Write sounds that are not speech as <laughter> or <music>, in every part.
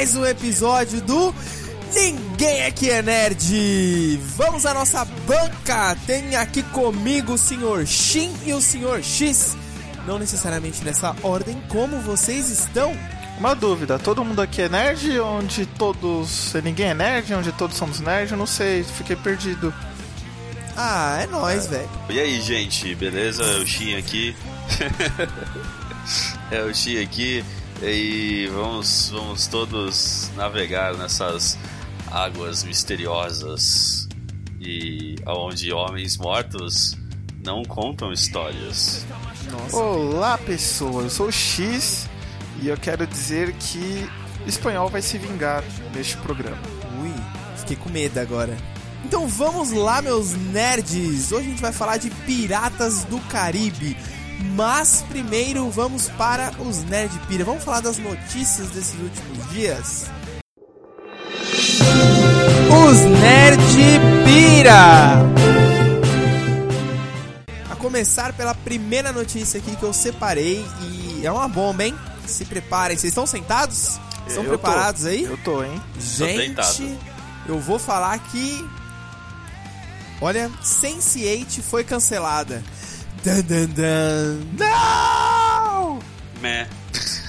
mais um episódio do Ninguém Aqui é Nerd! Vamos à nossa banca! Tem aqui comigo o Sr. Shin e o Sr. X. Não necessariamente nessa ordem, como vocês estão? Uma dúvida, todo mundo aqui é nerd? Onde todos. Ninguém é nerd? Onde todos somos nerd? Eu não sei, fiquei perdido. Ah, é nóis, velho. E aí, gente, beleza? É o Shin aqui. <laughs> é o Shin aqui. E vamos, vamos todos navegar nessas águas misteriosas e onde homens mortos não contam histórias. Nossa. Olá, pessoas. Eu sou o X e eu quero dizer que espanhol vai se vingar neste programa. Ui, fiquei com medo agora. Então vamos lá, meus nerds! Hoje a gente vai falar de Piratas do Caribe. Mas primeiro vamos para os Nerd Pira. Vamos falar das notícias desses últimos dias. Os Nerd Pira! A começar pela primeira notícia aqui que eu separei e é uma bomba, hein? Se preparem. Vocês estão sentados? Estão Eu preparados tô. aí? Eu tô, hein? Gente, deitado. eu vou falar que. Olha, Sense8 foi cancelada. Dan, dan, dan. Não! Meh.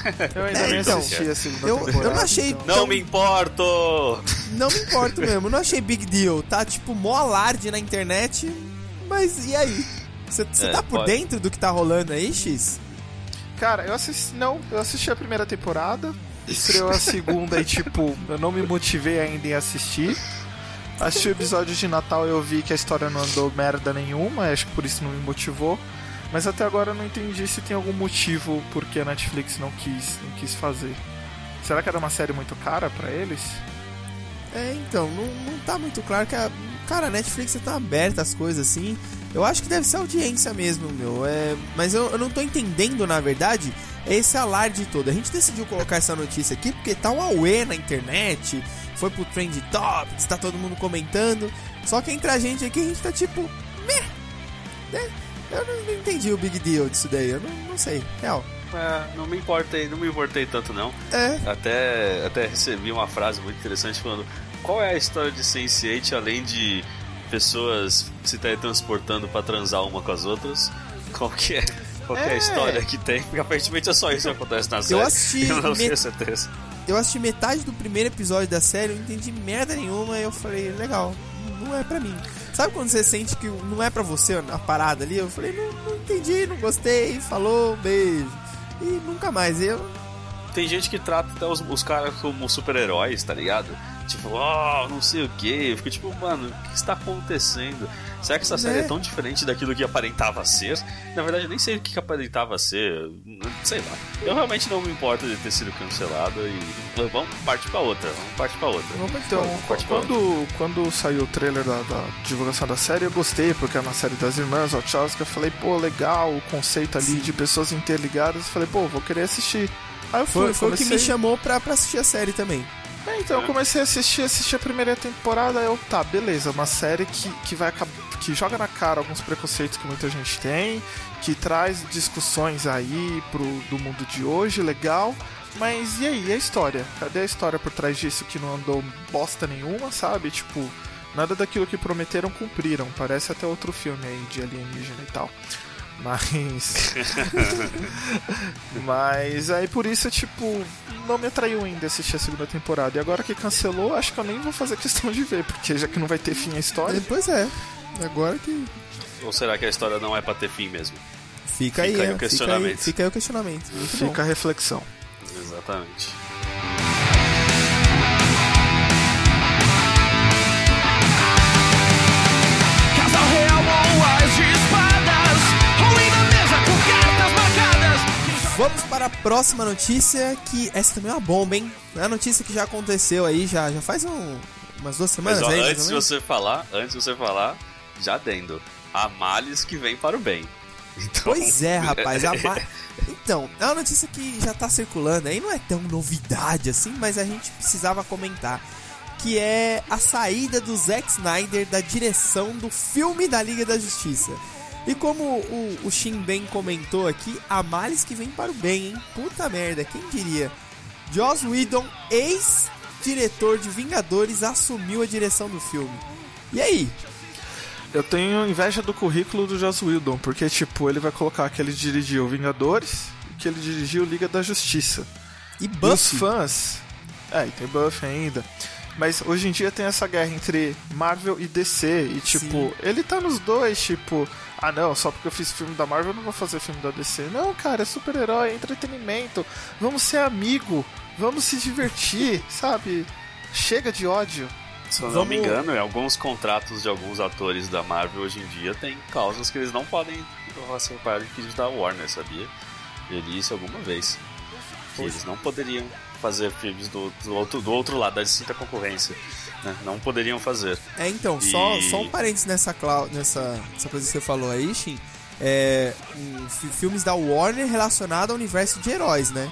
<laughs> Eu ainda É, nem então, assisti a segunda eu- eu não achei- então. Não me importo! Não me importo mesmo, não achei big deal. Tá tipo mó alarde na internet, mas e aí? Você É, tá por pode. dentro do que tá rolando aí, X? Cara, eu assisti. Não, eu assisti a primeira temporada. Estreou a segunda e, tipo, eu não me motivei ainda em assistir. Assisti o episódio de Natal eu vi que a história não andou merda nenhuma, acho que por isso não me motivou. Mas até agora eu não entendi se tem algum motivo porque a Netflix não quis, não quis fazer. Será que era uma série muito cara pra eles? É, então, não, não tá muito claro que a. Cara, a Netflix tá aberta as coisas assim. Eu acho que deve ser audiência mesmo, meu. É, mas eu, eu não tô entendendo, na verdade, esse alarde todo. A gente decidiu colocar essa notícia aqui porque tá um auê na internet. Foi pro Trend Topics, tá todo mundo comentando. Só que entre a gente aqui, a gente tá tipo. Meh! Né? Eu não, entendi o big deal disso daí. Eu não, não sei. Real. É, não me importei, não me importei tanto não. É. Até, até recebi uma frase muito interessante falando qual é a história de Sense8 além de pessoas se teletransportando pra transar uma com as outras? Qual que é? Qual que é a É. história que tem? Porque aparentemente é só isso que acontece na série. Eu assisti Eu não met- tenho certeza. Eu assisti metade do primeiro episódio da série, eu não entendi merda nenhuma e eu falei, legal, não é pra mim. Sabe quando você sente que não é pra você a parada ali? Eu falei, não, não entendi, não gostei, falou, beijo. E nunca mais. Eu. Tem gente que trata até os, os caras como super-heróis, tá ligado? Tipo, oh, não sei o que. Eu fico tipo, mano, o que está acontecendo? Será que essa série Né? é tão diferente daquilo que aparentava ser? Na verdade, eu nem sei o que que aparentava ser. Sei lá. Eu realmente não me importo de ter sido cancelado e vamos partir pra outra. Vamos partir pra outra. Então, Pode falar. quando, quando saiu o trailer da, da divulgação da série, eu gostei, porque é uma série das irmãs Wachowski. Eu falei, pô, legal, o conceito ali de pessoas interligadas. Eu falei, pô, vou querer assistir. Aí eu fui, Foi, foi o que comecei... me chamou pra, pra assistir a série também. É, então eu comecei a assistir, assisti a primeira temporada, eu, tá, beleza, uma série que, que vai que joga na cara alguns preconceitos que muita gente tem, que traz discussões aí pro, do mundo de hoje, legal. Mas e aí, e a história? Cadê a história por trás disso que não andou bosta nenhuma, sabe? Tipo, nada daquilo que prometeram cumpriram. Parece até outro filme aí de alienígena e tal. Mas. <laughs> Mas aí por isso, tipo, não me atraiu ainda assistir a segunda temporada. E agora que cancelou, acho que eu nem vou fazer questão de ver, porque já que não vai ter fim a história. É, Pois é. Agora que. Ou será que a história não é pra ter fim mesmo? Fica aí, Fica aí é, o questionamento. Fica aí, fica aí o questionamento. Muito bom. Fica a reflexão. Exatamente. Vamos para a próxima notícia, que essa também é uma bomba, hein? É uma notícia que já aconteceu aí, já, já faz um- umas duas Mas semanas ó, aí, antes de você falar, antes de você falar, já dendo. Há males que vem para o bem. Então, Pois é, <laughs> rapaz. a ma- <laughs> Então, é uma notícia que já tá circulando aí, não é tão novidade assim, mas a gente precisava comentar. Que é a saída do Zack Snyder da direção do filme da Liga da Justiça. E como o, o Shin bem comentou aqui, há males que vem para o bem, hein? Puta merda, quem diria? Joss Whedon, ex-diretor de Vingadores, assumiu a direção do filme. E aí? Eu tenho inveja do currículo do Joss Whedon, porque, tipo, ele vai colocar que ele dirigiu Vingadores e que ele dirigiu Liga da Justiça. E E os Buffy? fãs. É, e tem Buffy ainda. Mas hoje em dia tem essa guerra entre Marvel e DC. E tipo, Sim. ele tá nos dois, tipo, ah não, só porque eu fiz filme da Marvel eu não vou fazer filme da DC. Não, cara, é super-herói, é entretenimento. Vamos ser amigo, vamos se divertir, <laughs> sabe? Chega de ódio. Se eu não Vamos- me engano, em alguns contratos de alguns atores da Marvel hoje em dia tem cláusulas que eles não podem participar de filmes da Warner, sabia? Eu li isso alguma vez. Que eles não poderiam fazer filmes do, do, outro, do outro lado, da distinta concorrência. Né? Não poderiam fazer. É, então, só, E- só um parênteses nessa, nessa essa coisa que você falou aí, Shin. É, um, fi- filmes da Warner relacionados ao universo de heróis, né?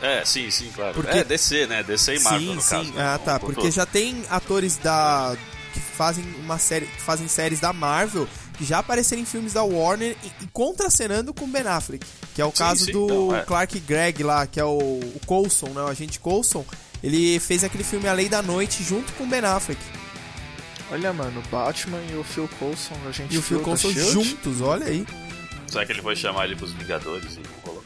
É, sim, sim, claro. Porque- É, DC, né? DC e Marvel, sim, no sim. caso. né? Ah, tá. por Porque todo. já tem atores da que fazem uma série, que fazem séries da Marvel que já apareceram em filmes da Warner e, e contracenando com Ben Affleck, que é o Sim, caso sim, do não, é. Clark Gregg lá, que é o, o Coulson, né, o agente Coulson. Ele fez aquele filme A Lei da Noite junto com Ben Affleck. Olha, mano, Batman e o Phil Coulson, a gente E o Phil Coulson juntos, olha aí. Será que ele foi chamar ele pros Vingadores e não rolou?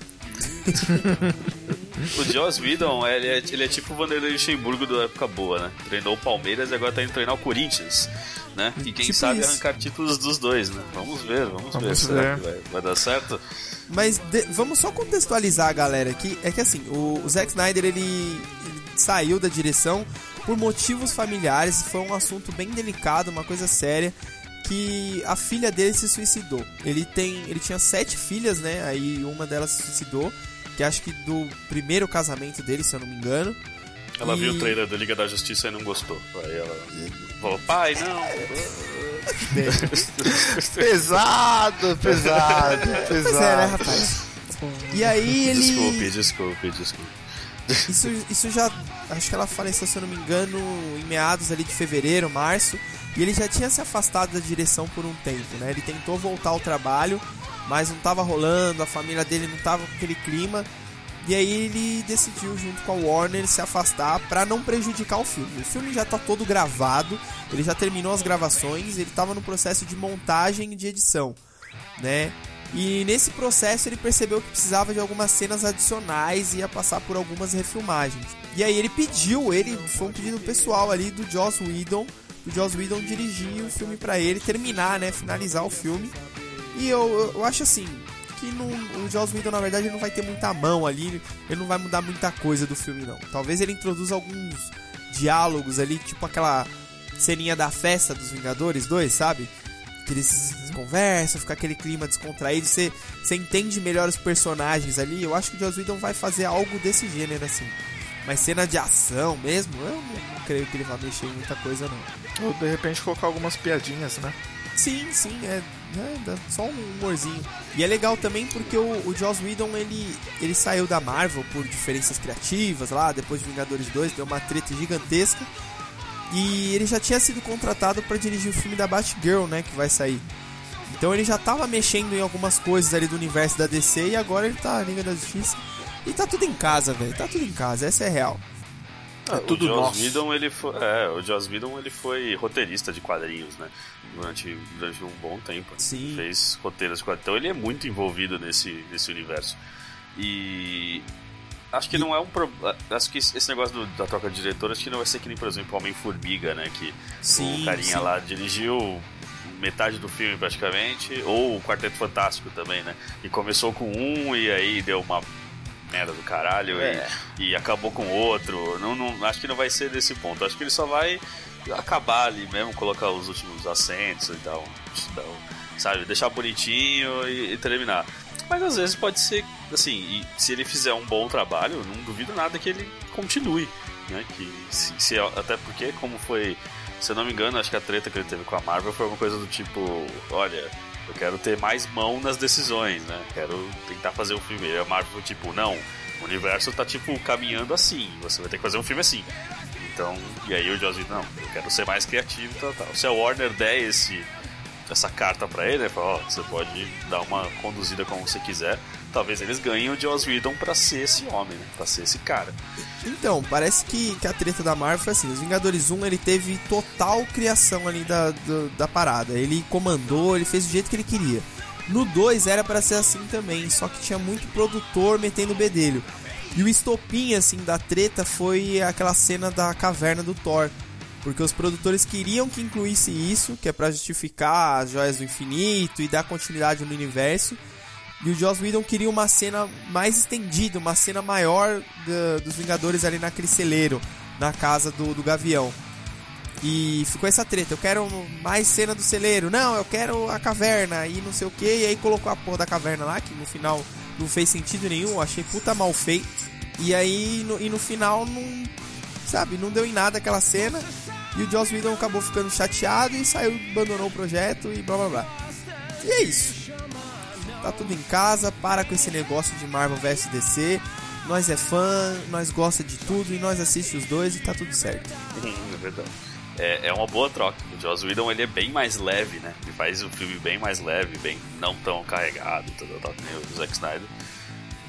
<laughs> o Joss Whedon, ele é, ele é tipo o Vanderlei Luxemburgo da época boa, né? Treinou o Palmeiras e agora tá indo treinar o Corinthians, né? E quem Tipo sabe isso. arrancar títulos dos dois, né? Vamos ver, vamos, ver. Vamos Será ver. que vai, vai dar certo? Mas de- vamos só contextualizar a galera aqui. É que assim, o, o Zack Snyder ele saiu da direção por motivos familiares. Foi um assunto bem delicado, uma coisa séria. Que a filha dele se suicidou. Ele tem, ele tinha sete filhas, né? Aí uma delas se suicidou. Que acho que do primeiro casamento dele, se eu não me engano. Ela E- viu o trailer da Liga da Justiça e não gostou. Aí ela falou, pai, não. <laughs> Pesado, pesado, Pois pesado. é, né, rapaz? E aí ele. Desculpe, desculpe, desculpe. Isso, isso já. Acho que ela faleceu, se eu não me engano, em meados ali de fevereiro, março. E ele já tinha se afastado da direção por um tempo, né? Ele tentou voltar ao trabalho, mas não tava rolando, a família dele não tava com aquele clima. E aí ele decidiu, junto com a Warner, se afastar pra não prejudicar o filme. O filme já tá todo gravado, ele já terminou as gravações, ele tava no processo de montagem e de edição, né? E nesse processo ele percebeu que precisava de algumas cenas adicionais e ia passar por algumas refilmagens. E aí ele pediu, ele foi um pedido pessoal ali do Joss Whedon, o Joss Whedon dirigir o filme pra ele, terminar, né, finalizar o filme. E eu, eu, acho assim, que não, o Joss Whedon na verdade não vai ter muita mão ali, ele não vai mudar muita coisa do filme não. Talvez ele introduza alguns diálogos ali, tipo aquela ceninha da festa dos Vingadores 2, sabe? Que eles conversam, fica aquele clima descontraído, você, você entende melhor os personagens ali. Eu acho que o Joss Whedon vai fazer algo desse gênero assim. Mas cena de ação mesmo, eu não, creio que ele vá mexer em muita coisa não. Ou de repente colocar algumas piadinhas, né? Sim, sim, é, dá só um humorzinho. E é legal também porque o, o Joss Whedon ele, ele saiu da Marvel por diferenças criativas lá, depois de Vingadores 2, deu uma treta gigantesca. E ele já tinha sido contratado para dirigir o filme da Batgirl, né, que vai sair. Então ele já tava mexendo em algumas coisas ali do universo da DC e agora ele tá na Liga da Justiça. E tá tudo em casa, velho, tá tudo em casa, essa é real. É tudo o Joss nosso. Whedon, ele foi, é, o Joss Whedon, ele foi roteirista de quadrinhos, né? Durante, durante um bom tempo. Sim. Fez roteiros de quadrinhos. Então ele é muito envolvido nesse, nesse universo. E acho que não é um problema. Acho que esse negócio do- da troca de diretor, acho que não vai ser que nem, por exemplo, Homem-Formiga, né? Que Sim, o carinha sim. lá dirigiu metade do filme praticamente, ou o Quarteto Fantástico também, né? E começou com um e aí deu uma merda do caralho É. e, e acabou com outro. Não, não, acho que não vai ser desse ponto. Acho que ele só vai acabar ali mesmo, colocar os últimos acentos e um- sabe, deixar bonitinho e, e terminar. Mas às vezes pode ser assim, e se ele fizer um bom trabalho, não duvido nada que ele continue, né? Que se, se- até porque como foi, se eu não me engano, acho que a treta que ele teve com a Marvel foi uma coisa do tipo, olha, eu quero ter mais mão nas decisões, né? Quero tentar fazer um filme. E a Marvel tipo, não, o universo tá tipo caminhando assim, você vai ter que fazer um filme assim. Então, e aí o Joss não, eu quero ser mais criativo e tal, tal. Se a Warner der esse essa carta pra ele, né? Ó, você pode dar uma conduzida como você quiser. Talvez eles ganhem o Joss Whedon pra ser esse homem, né? Pra ser esse cara. Então, parece que, que a treta da Marvel foi assim: Os Vingadores 1 ele teve total criação ali da, do- da parada. Ele comandou, ele fez do jeito que ele queria. No 2 era pra ser assim também, só que tinha muito produtor metendo o bedelho. E o estopim, assim, da treta foi aquela cena da caverna do Thor. Porque os produtores queriam que incluísse isso, que é pra justificar as joias do infinito e dar continuidade no universo. E o Joss Whedon queria uma cena mais estendida, uma cena maior dos Vingadores ali naquele celeiro, na casa do, do Gavião. E ficou essa treta, eu quero mais cena do celeiro, não, eu quero a caverna e não sei o que, e aí colocou a porra da caverna lá, que no final não fez sentido nenhum, achei puta mal feito. E aí, no, e no final, não, sabe, não deu em nada aquela cena, e o Joss Whedon acabou ficando chateado e saiu, abandonou o projeto e blá blá blá. E é isso. Tá tudo em casa, para com esse negócio de Marvel vs DC. Nós é fã, nós gosta de tudo e nós assiste os dois e tá tudo certo. é verdade. É, é uma boa troca. O Joss Whedon ele é bem mais leve, né? Ele faz o filme bem mais leve, bem não tão carregado, tal, nem o Zack Snyder.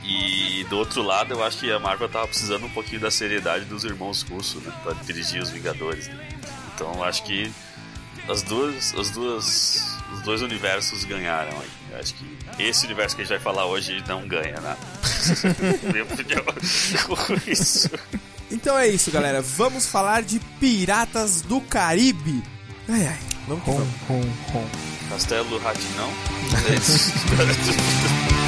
E do outro lado, eu acho que a Marvel tava precisando um pouquinho da seriedade dos irmãos Russo, né? Pra dirigir os Vingadores. né? Então acho que as duas, as duas, os dois universos ganharam aí. Eu acho que esse universo que a gente vai falar hoje não ganha nada. <laughs> Minha opinião com <laughs> isso. Então é isso, galera. Vamos falar de Piratas do Caribe. Ai, ai. Vamos que vamos. Castelo Ratinão. <laughs>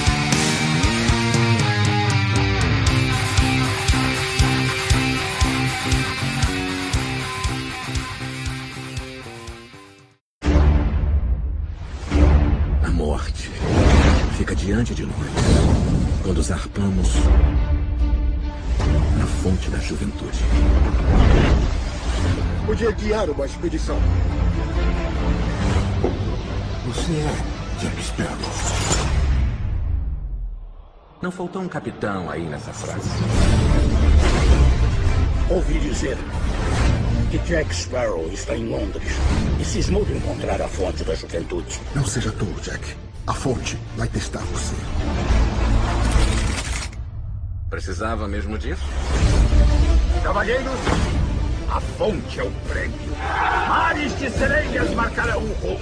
diante de nós quando zarpamos na fonte da juventude. Podia guiar uma expedição. Você é Jack Sparrow. Não faltou um capitão aí nessa frase. Ouvi dizer que Jack Sparrow está em Londres e cismou de encontrar a fonte da juventude. Não seja tolo, Jack. A fonte vai testar você. Precisava mesmo disso? Cavalheiros, a fonte é o prêmio. Mares de sereias marcarão o rumo.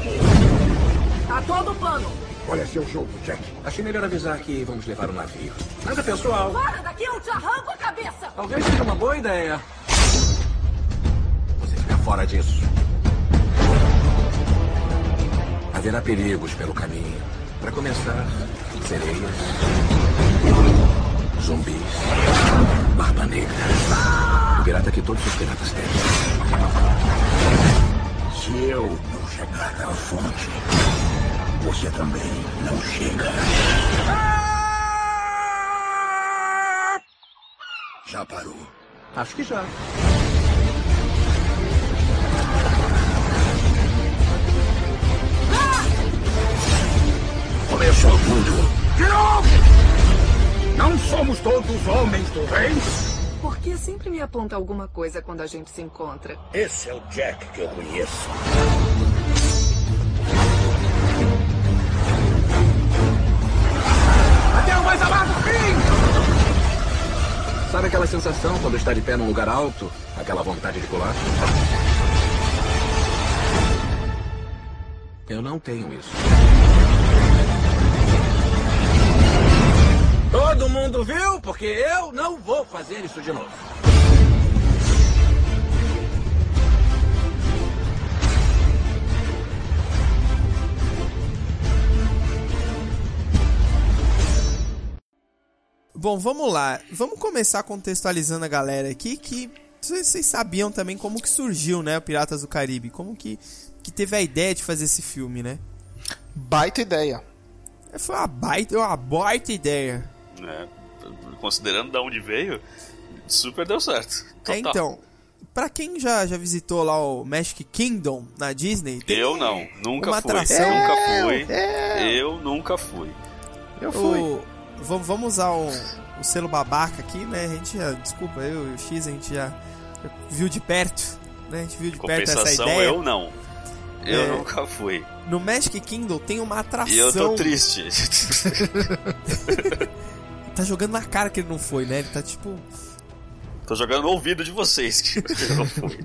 Tá todo pano. Qual é seu jogo, Jack? Achei melhor avisar que vamos levar um navio. Nada pessoal. Para daqui, eu te arranco a cabeça. Talvez seja uma boa ideia. Você fica fora disso. Haverá perigos pelo caminho. Para começar, sereias, zumbis, barba negra. O pirata que todos os piratas têm. Se eu não chegar à fonte, você também não chega. Já parou. Acho que já. Tudo. De novo! Não somos todos homens do rei? Por que sempre me aponta alguma coisa quando a gente se encontra? Esse é o Jack que eu conheço. Até o mais amado fim! Sabe aquela sensação quando está de pé num lugar alto? Aquela vontade de pular? Eu não tenho isso. Todo mundo viu? Porque eu não vou fazer isso de novo. Bom, vamos lá. Vamos começar contextualizando a galera aqui que vocês sabiam também como que surgiu, né, o Piratas do Caribe, como que que teve a ideia de fazer esse filme, né? Baita ideia. Foi uma baita, uma baita ideia. É, considerando de onde veio, super deu certo. Total. É, então, pra quem já, já visitou lá o Magic Kingdom na Disney, tem Eu não, nunca uma fui. atração. Nunca fui. é. Eu nunca fui. Eu fui. o, vamos, vamos usar o, o selo babaca aqui, né? A gente já, desculpa, eu e o X, a gente já, viu de perto, né? A gente viu de perto essa Compensação, ideia. eu não. Eu É. nunca fui. No Magic Kingdom tem uma atração. E eu tô triste. <laughs> Tá jogando na cara que ele não foi, né? Ele tá tipo. tô jogando no ouvido de vocês <laughs> que eu não fui.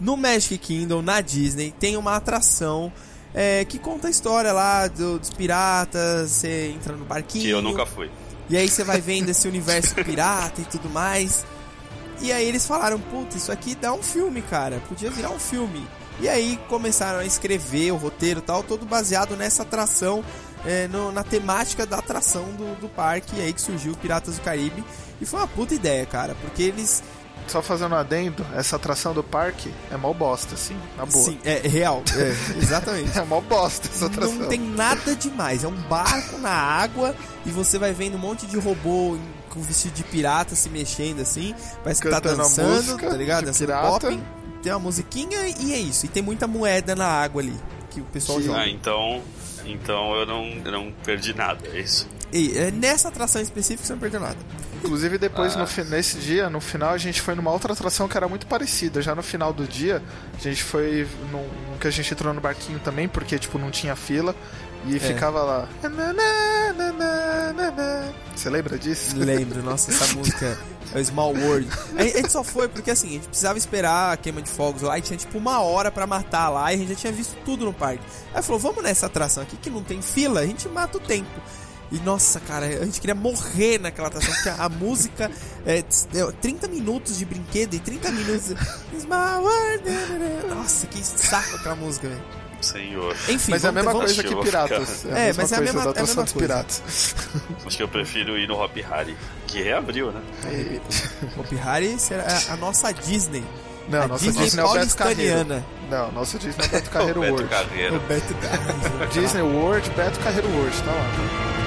No Magic Kingdom, na Disney, tem uma atração é, que conta a história lá do- dos piratas. Você entra no barquinho. Que eu nunca fui. E aí você vai vendo esse universo pirata e tudo mais. E aí eles falaram, puta, isso aqui dá um filme, cara. Podia virar um filme. E aí começaram a escrever o roteiro e tal, todo baseado nessa atração, é, no- na temática da atração do, do parque. E aí que surgiu o Piratas do Caribe. E foi uma puta ideia, cara, porque eles. Só fazendo um adendo, essa atração do parque é mó bosta, assim, na boa. Sim, é real. É, <laughs> exatamente. É mó bosta essa atração. Não tem nada demais. É um barco na água e você vai vendo um monte de robô com vestido de pirata se mexendo assim. Parece que tá Cantando a dançando, tá ligado? de Dançando pirata. popping. Tem uma musiquinha e é isso. E tem muita moeda na água ali que o pessoal Sim. joga. Ah, então. Então eu não, eu não perdi nada, é isso. E é, nessa atração específica você não perdeu nada. Inclusive, depois, Ah. no, nesse dia, no final, a gente foi numa outra atração que era muito parecida. Já no final do dia, a gente foi num que a gente entrou no barquinho também, porque, tipo, não tinha fila. E ficava lá. Você lembra disso? Lembro, nossa, essa <laughs> música é o Small World. A gente a só foi porque assim, a gente precisava esperar a queima de fogos lá e tinha tipo uma hora pra matar lá e a gente já tinha visto tudo no parque. Aí falou, vamos nessa atração aqui que não tem fila, a gente mata o tempo. E nossa, cara, a gente queria morrer naquela atração, porque a música é tss, é 30 minutos de brinquedo e 30 minutos. <laughs> Small World. Nossa, que saco aquela música, velho. Senhor. Enfim, Mas é a mesma vamos- coisa que Piratas. ficar- É, É, mas é a mesma- é a mesma coisa. Piratas. Acho que eu prefiro ir no Hop Harry, que reabriu, né? Hopi Hari será a nossa Disney. Não, a nossa Disney Disney é o Beto Carreiro. Não, nossa Disney é o Beto Carreiro <laughs> o Beto World. Carreiro. O Beto Carreiro. Disney World, Beto Carreiro World, tá lá.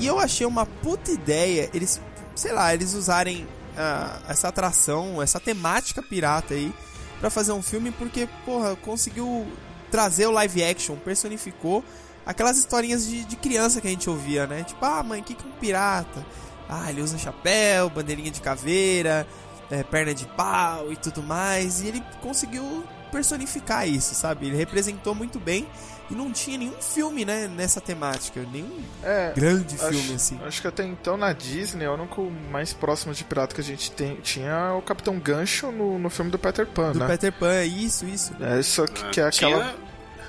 E eu achei uma puta ideia eles, sei lá, eles usarem ah, essa atração, essa temática pirata aí pra fazer um filme porque, porra, conseguiu trazer o live action, personificou aquelas historinhas de, de criança que a gente ouvia, né? Tipo, ah, mãe, o que, que é um pirata? Ah, ele usa chapéu, bandeirinha de caveira, é, perna de pau e tudo mais. E ele conseguiu personificar isso, sabe? Ele representou muito bem e não tinha nenhum filme, né, nessa temática, nenhum É, grande acho, filme assim. acho que até então na Disney, o único mais próximo de pirata que a gente tem, tinha é o Capitão Gancho no, no filme do Peter Pan, Do né? Peter Pan, isso, isso. É isso que, que é aquela Tinha,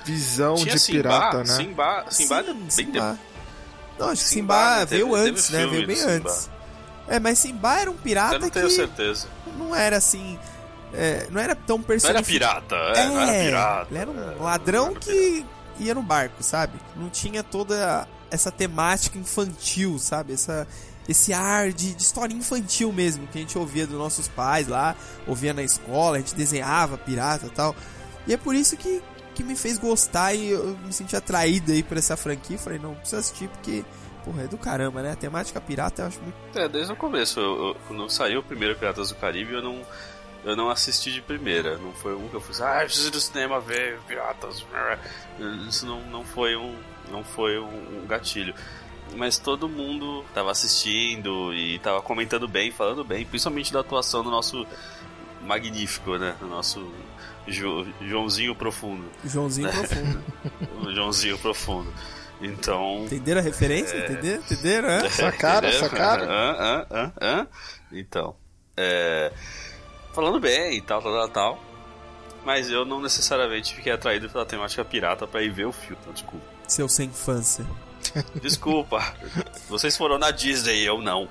visão tinha de Simba, pirata, né? Simba, Simba era Sim, bem Simba. Não, acho que Simba, Simba, né? veio Teve- teve antes, né? Veio bem do Simba. antes. É, mas Simba era um pirata Eu não que tenho certeza. não era assim. é, não era tão Não era pirata, é, não era pirata. Ele era um é, ladrão era que ia no barco, sabe? Não tinha toda essa temática infantil, sabe? Essa, esse ar de, de história infantil mesmo, que a gente ouvia dos nossos pais lá, ouvia na escola, a gente desenhava pirata e tal. E é por isso que, que me fez gostar e eu me senti atraído aí por essa franquia. Falei, não, precisa assistir porque, porra, é do caramba, né? A temática pirata eu acho muito. É, desde o começo. Eu, eu- quando saiu o primeiro Piratas do Caribe, eu não, eu não assisti de primeira. Não foi um que eu fui assim, ah, eu preciso ir do cinema ver Piratas. Isso não, não foi, um, não foi um, um gatilho. Mas todo mundo tava assistindo e tava comentando bem, falando bem, principalmente da atuação do nosso magnífico, né? Do nosso Jo- Joãozinho Profundo. Joãozinho profundo. <laughs> O Joãozinho Profundo. Então. Entenderam a referência? Entenderam? Entenderam? é? Sacaram, <laughs> sacaram? Hã, hã, hã, hã? Então, é, falando bem e tal, tal, tal, tal. Mas eu não necessariamente fiquei atraído pela temática pirata pra ir ver o filme. Então, desculpa. Seu sem infância. <laughs> Desculpa. Vocês foram na Disney, eu não.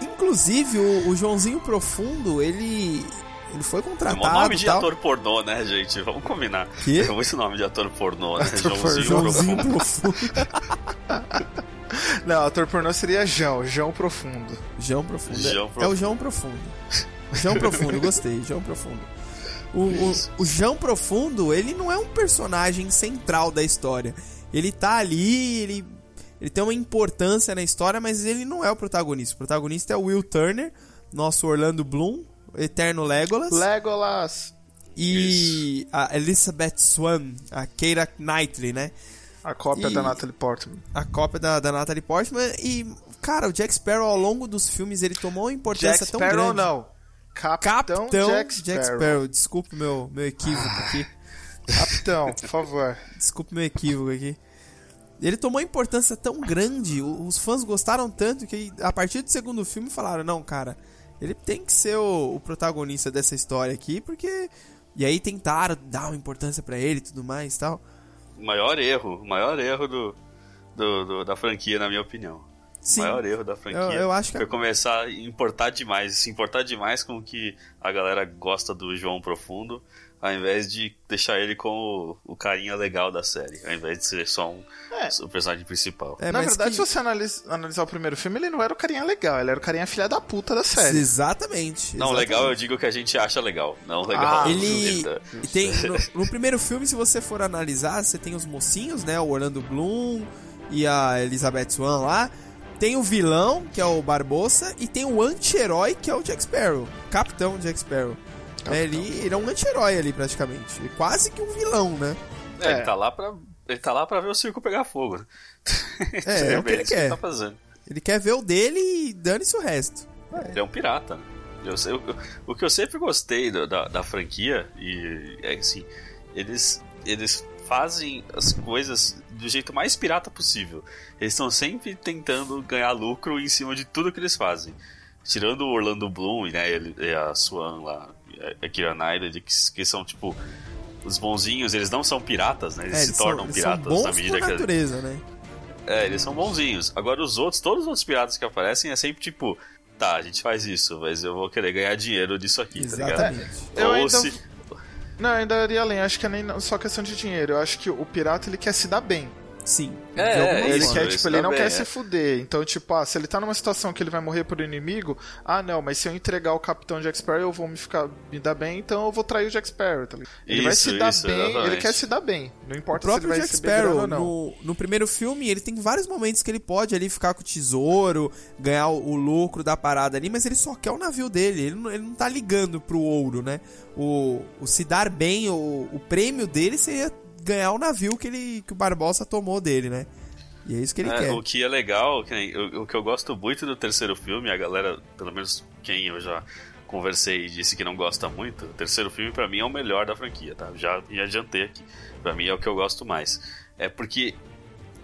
Inclusive, o, o Joãozinho Profundo, ele. Ele foi É contratado. um nome de tal. ator pornô, né, gente? Vamos combinar. É muito nome de ator pornô, né? Ator Joãozinho Joãozinho Profundo. Profundo. <laughs> Não, ator pornô seria João, João Profundo. João Profundo. João É o Profundo. João Profundo. João Profundo, gostei. João Profundo. O, o, o João Profundo, ele não é um personagem central da história. Ele tá ali, ele, ele tem uma importância na história, mas ele não é o protagonista. O protagonista é o Will Turner, nosso Orlando Bloom, eterno Legolas. Legolas. e a Elizabeth Swan, a Keira Knightley, né? A cópia E- da Natalie Portman. A cópia da, da Natalie Portman. E, cara, o Jack Sparrow ao longo dos filmes ele tomou uma importância Jack tão Sparrow grande. não. Capitão, Jack Sparrow. Desculpe meu, meu equívoco aqui. Capitão, por favor. Desculpe meu equívoco aqui. Ele tomou uma importância tão grande, os fãs gostaram tanto que a partir do segundo filme falaram: não, cara, ele tem que ser o, o protagonista dessa história aqui, porque. E aí tentaram dar uma importância pra ele e tudo mais e tal. O maior erro, o maior erro do, do- do- da franquia, na minha opinião. Sim. O maior erro da franquia Eu- eu acho que foi começar a importar demais, se importar demais com o que a galera gosta do João Profundo, ao invés de deixar ele como o, o carinha legal da série, ao invés de ser só um, o personagem principal. É, Na verdade, que- se você analis- analisar o primeiro filme, ele não era o carinha legal, ele era o carinha filha da puta da série. Exatamente. Não, exatamente. legal eu digo que a gente acha legal. Não legal. Ah, Ele tá- tem no, no primeiro filme, se você for analisar, você tem os mocinhos, né? O Orlando Bloom e a Elizabeth Swan lá. Tem o vilão, que é o Barbosa, e tem o anti-herói, que é o Jack Sparrow, Capitão Jack Sparrow. É, ele, ele é um anti-herói ali, praticamente. Quase que um vilão, né? É, É. ele tá lá pra. Ele tá lá pra ver o circo pegar fogo. né? É, <laughs> é o que ele quer. tá fazendo. Ele quer ver o dele e dane-se o resto. Ele é um pirata. né? Eu, sei- eu- o que eu sempre gostei da, da, da franquia e é que, assim, eles eles fazem as coisas do jeito mais pirata possível. Eles estão sempre tentando ganhar lucro em cima de tudo que eles fazem. Tirando o Orlando Bloom né, ele- e a Swan lá, e a Kira Knightley, que, que são tipo os bonzinhos, eles não são piratas, né? Eles É, se eles tornam são, piratas são bons na medida por que natureza, né? é, eles são bonzinhos. Agora os outros, todos os outros piratas que aparecem é sempre tipo, tá, a gente faz isso, mas eu vou querer ganhar dinheiro disso aqui, tá ligado? Exatamente. Eu Ou ainda- se. Não, eu ainda iria além, acho que é nem só questão de dinheiro. Eu acho que o pirata ele quer se dar bem. Sim. É, De alguma é, Ele quer, tipo, ele não bem, quer é. se fuder. Então, tipo, ah, se ele tá numa situação que ele vai morrer por inimigo, ah, não, mas se eu entregar o Capitão Jack Sparrow, eu vou me ficar me dar bem, então eu vou trair o Jack Sparrow, tá ligado? Ele vai Isso, se dar isso, bem, ele exatamente. quer se dar bem. Não O importa se ele vai Jack Sparrow, ou não. no, no primeiro filme, ele tem vários momentos que ele pode ali ficar com o tesouro, ganhar o, o lucro da parada ali, mas ele só quer o navio dele, ele não, ele não tá ligando pro ouro, né? O, o se dar bem, o, o prêmio dele seria ganhar o navio que, ele, que o Barbosa tomou dele, né? E é isso que ele É, quer. o que é legal, que o, o que eu gosto muito do terceiro filme, a galera, pelo menos quem eu já conversei e disse que não gosta muito, o terceiro filme pra mim é o melhor da franquia, tá? Já me adiantei aqui. Pra mim é o que eu gosto mais. É porque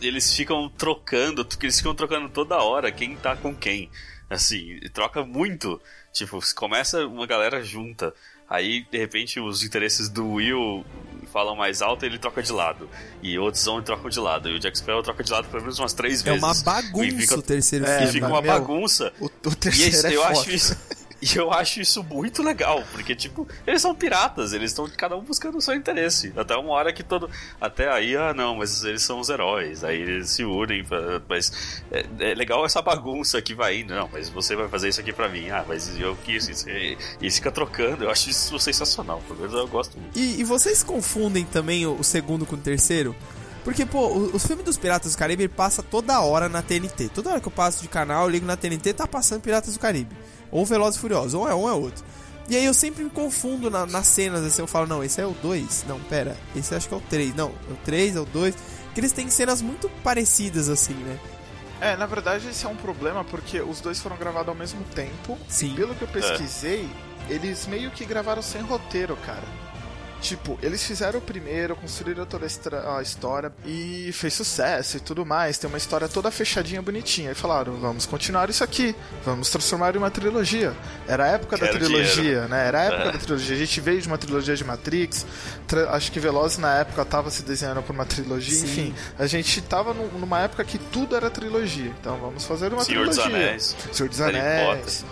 eles ficam trocando, eles ficam trocando toda hora quem tá com quem. Assim, troca muito. Tipo, começa uma galera junta. Aí, de repente, os interesses do Will falam mais alto e ele troca de lado. E outros vão e trocam de lado. E o Jack Sparrow troca de lado pelo menos umas três É vezes. uma E bagunça fica- o terceiro É, e filme. fica mas, uma meu, bagunça. O, o E terceiro esse- é eu, foda. acho isso, <laughs> e eu acho isso muito legal, porque, tipo, eles são piratas, eles estão cada um buscando o seu interesse. Até uma hora que todo. Até aí, ah, não, mas eles são os heróis, aí eles se unem, mas é, é legal essa bagunça que vai indo. Não, mas você vai fazer isso aqui pra mim, ah, mas eu quis isso. E, e fica trocando, eu acho isso sensacional, pelo menos eu gosto muito. E, e vocês confundem também o segundo com o terceiro? Porque, pô, o- os filmes dos Piratas do Caribe ele passa toda hora na TNT. Toda hora que eu passo de canal, eu ligo na TNT, tá passando Piratas do Caribe. Ou Velozes e Furiosos, ou é um ou é outro. E aí eu sempre me confundo na- nas cenas, assim, eu falo, não, esse é o 2, não, pera, esse eu acho que é o 3, não, é o 3, é o 2. Que eles têm cenas muito parecidas, assim, né? É, na verdade esse é um problema porque os dois foram gravados ao mesmo tempo. Sim. E pelo que eu pesquisei, eles meio que gravaram sem roteiro, cara. Tipo, eles fizeram o primeiro, construíram toda a história e fez sucesso e tudo mais. Tem uma história toda fechadinha, bonitinha. E falaram, vamos continuar isso aqui, vamos transformar em uma trilogia. Era a época da Quero trilogia, dinheiro. né? Era a época É. da trilogia. A gente veio de uma trilogia de Matrix. Acho que Velozes na época tava se desenhando por uma trilogia. Sim. Enfim, a gente tava nu- numa época que tudo era trilogia. Então vamos fazer uma Senhor dos trilogia. Anéis. Senhor dos Harry Anéis.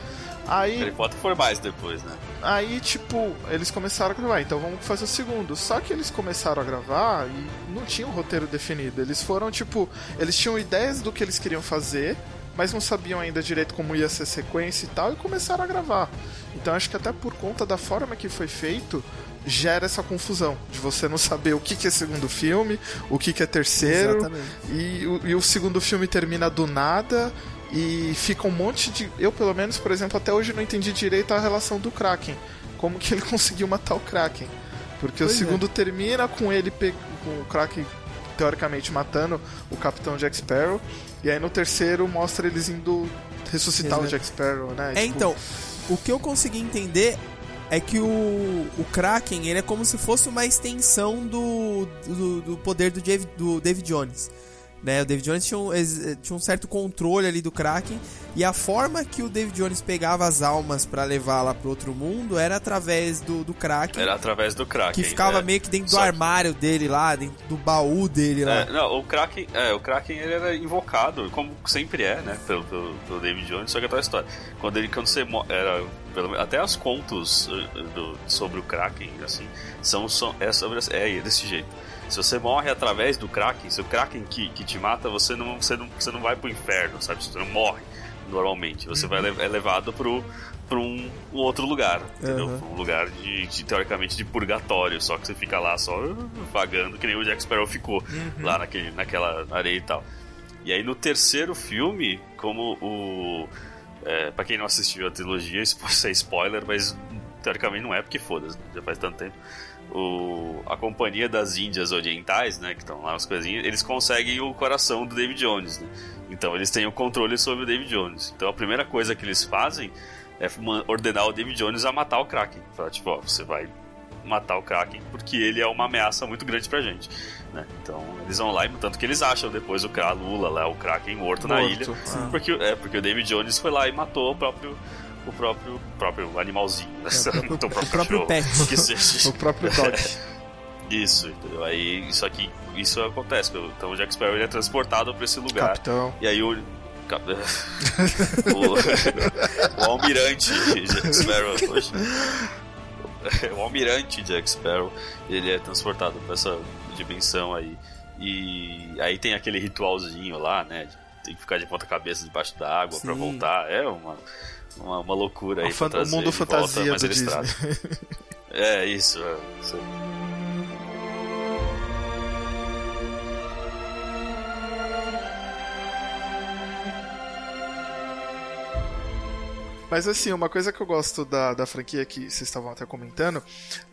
Aí, Harry Potter foi mais depois, né? aí, tipo, eles começaram a gravar, então vamos fazer o segundo. Só que eles começaram a gravar e não tinha um roteiro definido. Eles foram, tipo, eles tinham ideias do que eles queriam fazer, mas não sabiam ainda direito como ia ser a sequência e tal, e começaram a gravar. Então acho que até por conta da forma que foi feito, gera essa confusão de você não saber o que, que é segundo filme, o que, que é terceiro. Exatamente. E o, e o segundo filme termina do nada. E fica um monte de. Eu, pelo menos, por exemplo, até hoje não entendi direito a relação do Kraken. Como que ele <laughs> conseguiu matar o Kraken? Porque Pois o é. segundo termina com ele pe... com o Kraken teoricamente matando o Capitão Jack Sparrow. E aí no terceiro mostra eles indo ressuscitar o Jack Sparrow, né? É, Tipo, então, o que eu consegui entender é que o, o Kraken, ele é como se fosse uma extensão do, do, do poder do, Jav- do David Jones. Né? O David Jones tinha um, tinha um certo controle ali do Kraken, e a forma que o David Jones pegava as almas pra levar lá pro outro mundo era através do, do Kraken, Era através do Kraken. que ficava é. meio que dentro do Só armário dele lá, dentro do baú dele lá. É, não, o Kraken, é, o Kraken ele era invocado, como sempre é, né, pelo, pelo, pelo David Jones, só que é outra história. Quando ele, quando você era, pelo até os contos eh, do- sobre o Kraken, assim, são, são é sobre é desse jeito. Se você morre através do Kraken, se o Kraken que, que te mata, você não, você não, você não vai pro inferno, sabe? Você não morre normalmente. Você vai le- é levado pro para um, um outro lugar, entendeu? Pra Um lugar de, de, teoricamente de purgatório, só que você fica lá só vagando, que nem o Jack Sparrow ficou lá naquele, naquela areia e tal. E aí no terceiro filme, como o. É, pra quem não assistiu a trilogia, isso pode ser spoiler, mas teoricamente não é, porque foda-se, já faz tanto tempo. O, a Companhia das Índias Orientais, né, que estão lá as coisinhas, eles conseguem o coração do David Jones, né? Então eles têm o controle sobre o David Jones. Então a primeira coisa que eles fazem é ordenar o David Jones a matar o Kraken. Falar, tipo, ó, você vai matar o Kraken porque ele é uma ameaça muito grande pra gente. Né? Então eles vão lá e tanto que eles acham depois o Kra Lula lá, o Kraken morto, na Morto, ilha. sim. Porque, é, porque o David Jones foi lá e matou o próprio. O próprio, próprio animalzinho, né? próprio- Matou o próprio cachorro, pet. <laughs> Que seja. O próprio Dodge. <laughs> Isso, entendeu? Aí isso aqui, isso acontece. Então o Jack Sparrow é transportado pra esse lugar. Capitão. E aí o. <laughs> o, o almirante Jack Sparrow. O almirante Jack Sparrow ele é transportado pra essa dimensão aí. E aí tem aquele ritualzinho lá, né? Tem que ficar de ponta cabeça debaixo da água Sim. voltar. É uma, uma, uma loucura aí. O fan- o mundo volta, fantasia mas do Disney. <laughs> É, isso. É, isso. Mas assim, uma coisa que eu gosto da, da franquia que vocês estavam até comentando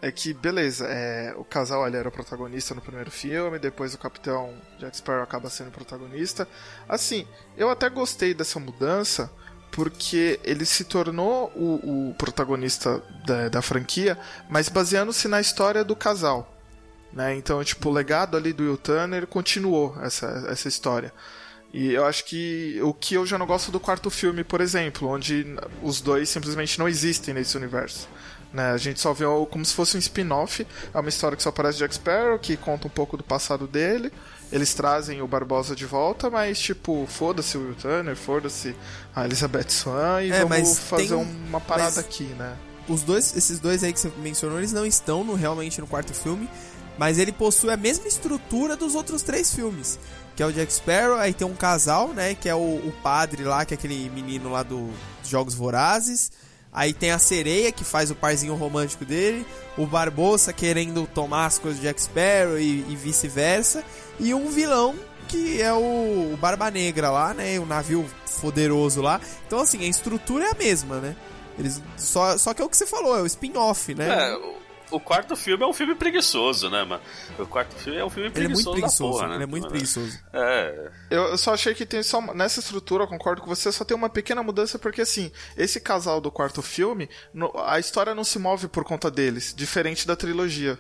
é que, beleza, é, o casal ali era o protagonista no primeiro filme, depois o capitão Jack Sparrow acaba sendo o protagonista. Assim, eu até gostei dessa mudança porque ele se tornou o, o protagonista da, da franquia, mas baseando-se na história do casal. Né? Então, tipo, o legado ali do Will Turner continuou essa, essa história. E eu acho que o que eu já não gosto do quarto filme, por exemplo, onde os dois simplesmente não existem nesse universo. Né? A gente só vê como se fosse um spin-off, é uma história que só aparece Jack Sparrow, que conta um pouco do passado dele. Eles trazem o Barbosa de volta, mas tipo, foda-se o Will Turner, foda-se a Elizabeth Swan e É, vamos fazer tem um- uma parada mas- aqui, né? Os dois, esses dois aí que você mencionou, eles não estão no, realmente no quarto filme, mas ele possui a mesma estrutura dos outros três filmes. Que é o Jack Sparrow, aí tem um casal, né? Que é o, o padre lá, que é aquele menino lá do dos Jogos Vorazes. Aí tem a sereia, que faz o parzinho romântico dele. O Barbosa querendo tomar as coisas do Jack Sparrow e, e vice-versa. E um vilão, que é o, o Barba Negra lá, né? O navio poderoso lá. Então, assim, a estrutura é a mesma, né? Eles, só, só que é o que você falou, é o spin-off, né? É, o, o quarto filme é um filme preguiçoso, né, mano? O quarto filme é um filme ele é preguiçoso, muito preguiçoso, porra, né? ele é muito Mano, preguiçoso. É, Eu só achei que tem só nessa estrutura, eu concordo com você, só tem uma pequena mudança porque assim, esse casal do quarto filme, no- a história não se move por conta deles, diferente da trilogia.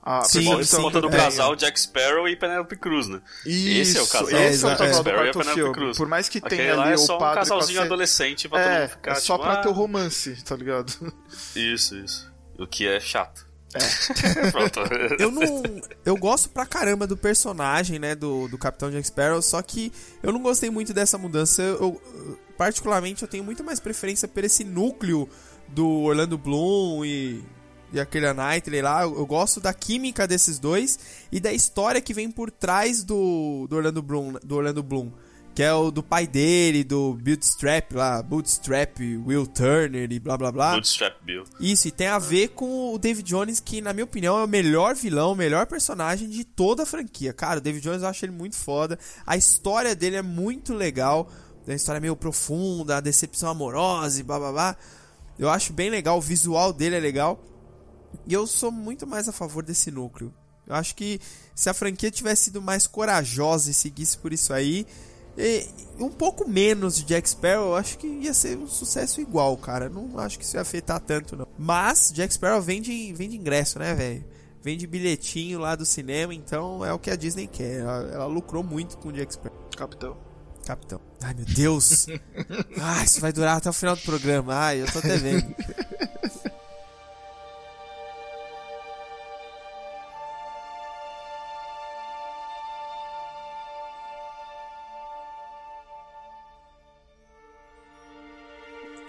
A Sim, Por percepção conta do tenho. casal Jack Sparrow e Penelope Cruz, né? Isso, Esse é o casal. esse é o é. do Sparrow e Penelope filme. Cruz. Por mais que Aquele tenha ali é o só um padre a casalzinho ce- adolescente pra todo É, mundo ficar é só tipo, pra ah, ter o romance, tá ligado? Isso, isso. O que é chato. É. <laughs> Pronto. <laughs> Eu não. Eu gosto pra caramba do personagem, né? Do, do Capitão Jack Sparrow, só que eu não gostei muito dessa mudança. Eu, eu- particularmente, eu tenho muito mais preferência por esse núcleo do Orlando Bloom e. E aquele Knightley lá, eu eu gosto da química desses dois e da história que vem por trás do, do Orlando Bloom, do Orlando Bloom, que é o do pai dele, do Bootstrap lá, Bootstrap, Will Turner e blá blá blá. Bootstrap Bill. Isso, e tem a ver com o David Jones, que na minha opinião é o melhor vilão, o melhor personagem de toda a franquia. Cara, o David Jones eu acho ele muito foda. A história dele é muito legal. uma história meio profunda, a decepção amorosa e blá blá blá. Eu acho bem legal, o visual dele é legal. E eu sou muito mais a favor desse núcleo. Eu acho que se a franquia tivesse sido mais corajosa e seguisse por isso aí, e um pouco menos de Jack Sparrow, eu acho que ia ser um sucesso igual, cara. Não acho que isso ia afetar tanto, não. Mas Jack Sparrow vende, vende ingresso, né, velho? Vende bilhetinho lá do cinema, então é o que a Disney quer. Ela, ela lucrou muito com Jack Sparrow. Capitão. Capitão. Ai, meu Deus. Ai, <laughs> isso vai durar até o final do programa. Ai, eu tô até vendo.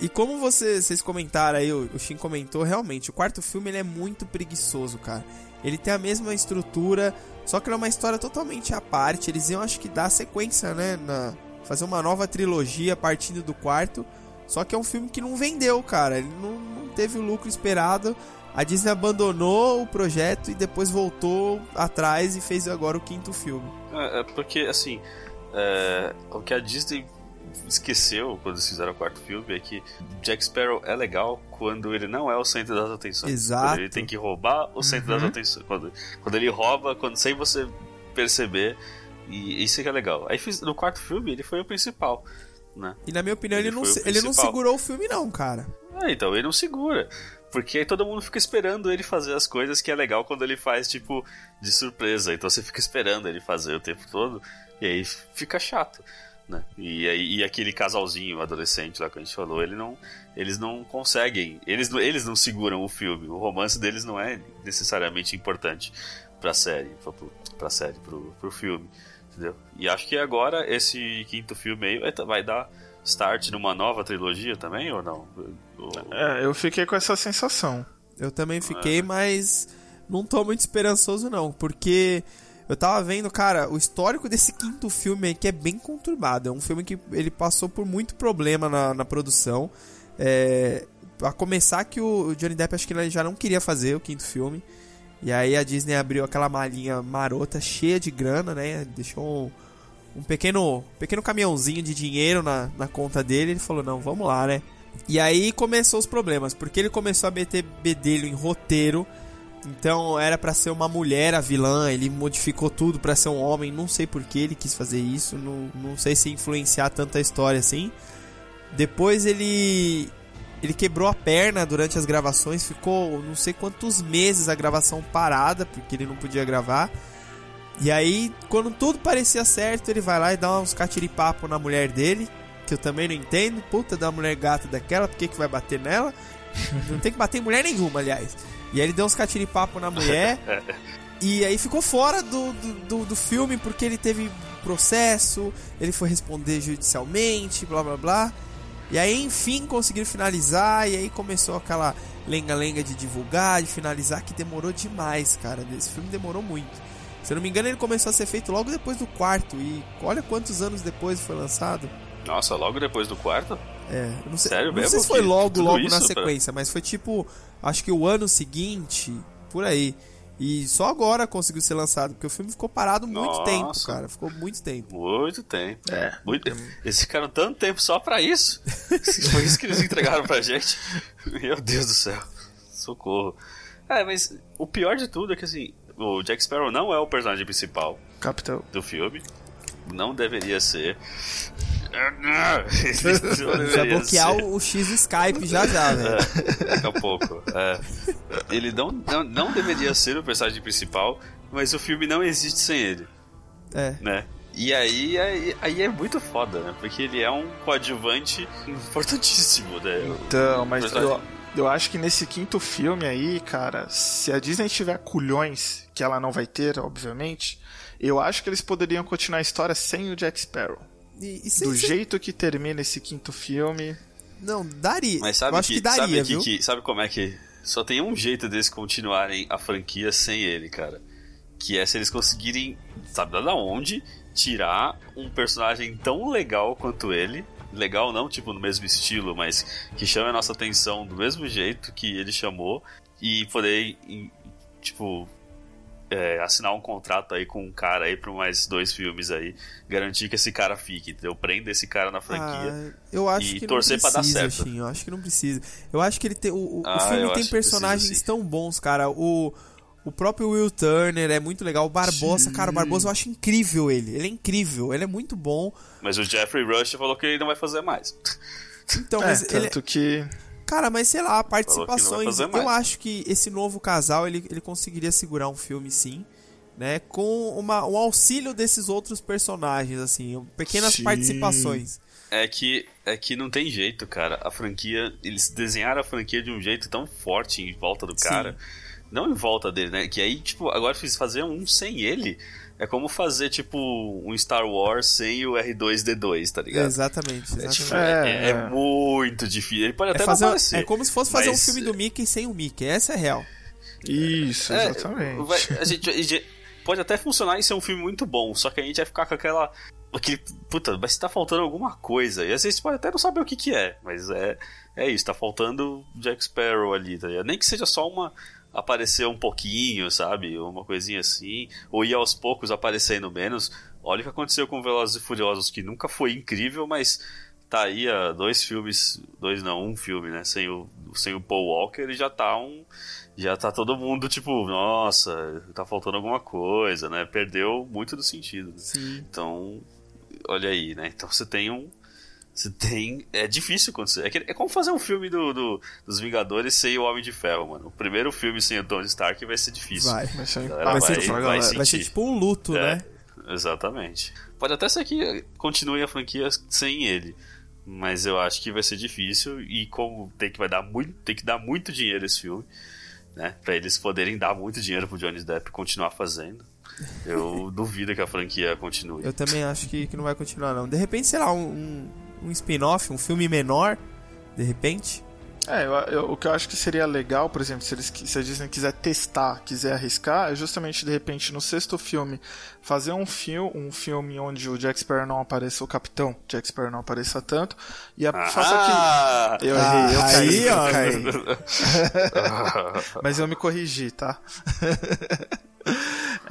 E como você, vocês comentaram aí, o, Shin comentou, realmente, o quarto filme ele é muito preguiçoso, cara. Ele tem a mesma estrutura, só que é uma história totalmente à parte. Eles iam, acho que, dar sequência, né? Na, fazer uma nova trilogia partindo do quarto. Só que é um filme que não vendeu, cara. Ele não, não teve o lucro esperado. A Disney abandonou o projeto e depois voltou atrás e fez agora o quinto filme. É, é porque, assim, é, o que a Disney esqueceu quando eles fizeram o quarto filme é que Jack Sparrow é legal quando ele não é o centro das atenções. Exato. Quando ele tem que roubar o centro Uhum. das atenções. Quando, quando ele rouba, quando sem você perceber. E isso que é legal. Aí no quarto filme ele foi o principal. Né? E na minha opinião, ele, Ele não, ele não segurou o filme, não, cara. Ah, então ele não segura. Porque aí todo mundo fica esperando ele fazer as coisas que é legal quando ele faz, tipo, de surpresa. Então você fica esperando ele fazer o tempo todo. E aí fica chato. Né? E, aí, e aquele casalzinho adolescente lá que a gente falou, ele não, eles não conseguem. Eles, não- eles não seguram o filme. O romance deles não é necessariamente importante pra série. Pra, pra série, pro, pro filme. Entendeu? E acho que agora esse quinto filme aí vai, vai dar start numa nova trilogia também, ou não? Ou- É, eu fiquei com essa sensação. Eu também fiquei, mas não tô muito esperançoso, não. Porque eu tava vendo, cara, o histórico desse quinto filme que é bem conturbado. É um filme que ele passou por muito problema na, na produção. É, a começar que o Johnny Depp acho que ele já não queria fazer o quinto filme. E aí a Disney abriu aquela malinha marota cheia de grana, né? Deixou um, um pequeno, pequeno caminhãozinho de dinheiro na, na conta dele. Ele falou: não, vamos lá, né? E aí começou os problemas, porque ele começou a meter bedelho em roteiro. Então era pra ser uma mulher a vilã, ele modificou tudo pra ser um homem. Não sei por que ele quis fazer isso, não, não sei se influenciar tanta história assim. Depois ele ele quebrou a perna durante as gravações, ficou não sei quantos meses a gravação parada, porque ele não podia gravar. E aí, quando tudo parecia certo, ele vai lá e dá uns catiripapo na mulher dele, que eu também não entendo. Puta da mulher gata daquela, por que, que vai bater nela? <laughs> não tem que bater em mulher nenhuma, aliás. E aí ele deu uns catiripapo na mulher. <laughs> E aí ficou fora do, do, do, filme porque ele teve processo, ele foi responder judicialmente, blá blá blá. E aí, enfim, conseguiram finalizar. E aí começou aquela lenga-lenga de divulgar, de finalizar, que demorou demais, cara. Esse filme demorou muito. Se eu não me engano, ele começou a ser feito logo depois do quarto. E olha quantos anos depois foi lançado. Nossa, logo depois do quarto? É, eu não sei, Sério não mesmo? sei se foi logo, logo na pra- sequência, mas foi tipo, acho que o ano seguinte, por aí. E só agora conseguiu ser lançado, porque o filme ficou parado muito Nossa. tempo, cara. Ficou muito tempo. Muito tempo. É. Muito... Eles ficaram tanto tempo só pra isso? <laughs> Foi isso que eles entregaram pra gente? Meu Deus do céu. Socorro. É, mas o pior de tudo é que assim, o Jack Sparrow não é o personagem principal Capitão. do filme. Não deveria ser. <laughs> Deveria bloquear ser. o, o X do Skype já já, velho. É, daqui a pouco. É. Ele não, não, não deveria ser o personagem principal, mas o filme não existe sem ele, É. né? E aí, aí, aí é muito foda, né? Porque ele é um coadjuvante importantíssimo, né? Então, mas eu, eu acho que nesse quinto filme aí, cara, se a Disney tiver culhões, que ela não vai ter, obviamente, eu acho que eles poderiam continuar a história sem o Jack Sparrow. E, e se- Do se- jeito que termina esse quinto filme. Não, daria. Mas sabe Eu acho que, que, daria, sabe, que- viu? que- sabe como é que. Só tem um jeito deles continuarem a franquia sem ele, cara. Que é se eles conseguirem, sabe da onde, tirar um personagem tão legal quanto ele. Legal não, tipo, no mesmo estilo, mas que chame a nossa atenção do mesmo jeito que ele chamou. E poder, tipo, é, assinar um contrato aí com um cara aí pra mais dois filmes aí, garantir que esse cara fique, entendeu? Prenda esse cara na franquia. Ah, eu acho e que torcer não pra dar precisa, certo. Eu acho que não precisa. Eu acho que ele tem. O, o- Ah, filme tem personagens precisa, sim. tão bons, cara. O, o próprio Will Turner é muito legal. O Barbosa, cara, o Barbosa eu acho incrível ele. Ele é incrível, ele é muito bom. Mas o Jeffrey Rush falou que ele não vai fazer mais. Então, É, mas ele. tanto que. Cara, mas sei lá, participações. mais. Eu acho que esse novo casal ele, ele conseguiria segurar um filme sim. Né, com uma, um auxílio desses outros personagens, assim, pequenas Sim. participações. É que, é que não tem jeito, cara. A franquia, eles desenharam a franquia de um jeito tão forte em volta do cara. Não em volta dele, né? Que aí, tipo, agora fiz fazer um sem ele. É como fazer, tipo, um Star Wars sem o R2D2, tá ligado? Exatamente, É, exatamente. tipo, É, é, é é. muito difícil. Ele pode até É, fazer, não aparecer. é como se fosse fazer mas- um filme do Mickey sem o Mickey. Essa é real. Isso, É, exatamente. vai- a, gente, a gente pode até funcionar e ser um filme muito bom, só que a gente vai ficar com aquela. Aquele, puta, mas tá faltando alguma coisa. E às vezes pode até não saber o que, que é, mas é, é isso, tá faltando Jack Sparrow ali, tá ligado? Nem que seja só uma. Aparecer um pouquinho, sabe? Uma coisinha assim. Ou ir aos poucos aparecendo menos. Olha o que aconteceu com Velozes e Furiosos, que nunca foi incrível, mas tá aí há dois filmes. Dois não, um filme, né? Sem o, sem o Paul Walker e já tá um já tá todo mundo tipo, nossa, tá faltando alguma coisa, né? Perdeu muito do sentido. né? Sim. Então, olha aí, né? Então você tem um. Você tem. É difícil acontecer. É, é como fazer um filme do, do- dos Vingadores sem o Homem de Ferro, mano. O primeiro filme sem o Tony Stark vai ser difícil. Vai. Vai ser vai pra ser- vai Vai ser tipo um luto, É, né? Exatamente. Pode até ser que continue a franquia sem ele. Mas eu acho que vai ser difícil e como tem que vai dar muito, tem que dar muito dinheiro esse filme, né, Pra eles poderem dar muito dinheiro pro Johnny Depp continuar fazendo. Eu <laughs> duvido que a franquia continue. Eu também acho que, que não vai continuar, não. De repente, sei lá, um, um, um spin-off, um filme menor, de repente. É, eu- eu- o que eu acho que seria legal, por exemplo, se, eles, se a Disney quiser testar, quiser arriscar, é justamente de repente no sexto filme fazer um, fil um filme onde o Jack Sparrow não apareça, o Capitão Jack Sparrow não apareça tanto, e a, faça Ah! que. Eu errei, eu Ah, caí, aí, eu ó. caí. <laughs> Mas eu me corrigi, tá? <laughs>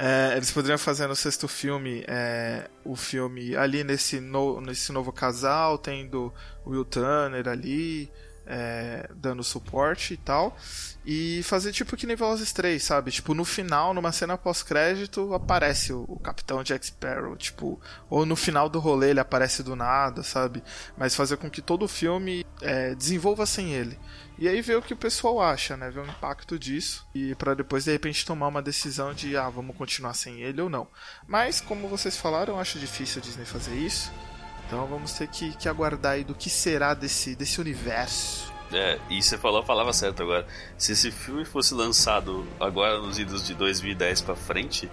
É, eles poderiam fazer no sexto filme é, o filme ali nesse, no- nesse novo casal, tendo o Will Turner ali, é, dando suporte e tal. E fazer tipo que nem Velozes 3, sabe? Tipo, no final, numa cena pós-crédito, aparece o, o Capitão Jack Sparrow, tipo... Ou no final do rolê ele aparece do nada, sabe? Mas fazer com que todo o filme é, desenvolva sem ele. E aí ver o que o pessoal acha, né? Ver o impacto disso. E pra depois, de repente, tomar uma decisão de, ah, vamos continuar sem ele ou não. Mas, como vocês falaram, eu acho difícil a Disney fazer isso. Então vamos ter que, que aguardar aí do que será desse, desse universo. É, e você falou a palavra certa agora. Se esse filme fosse lançado agora nos idos de 2010 pra frente,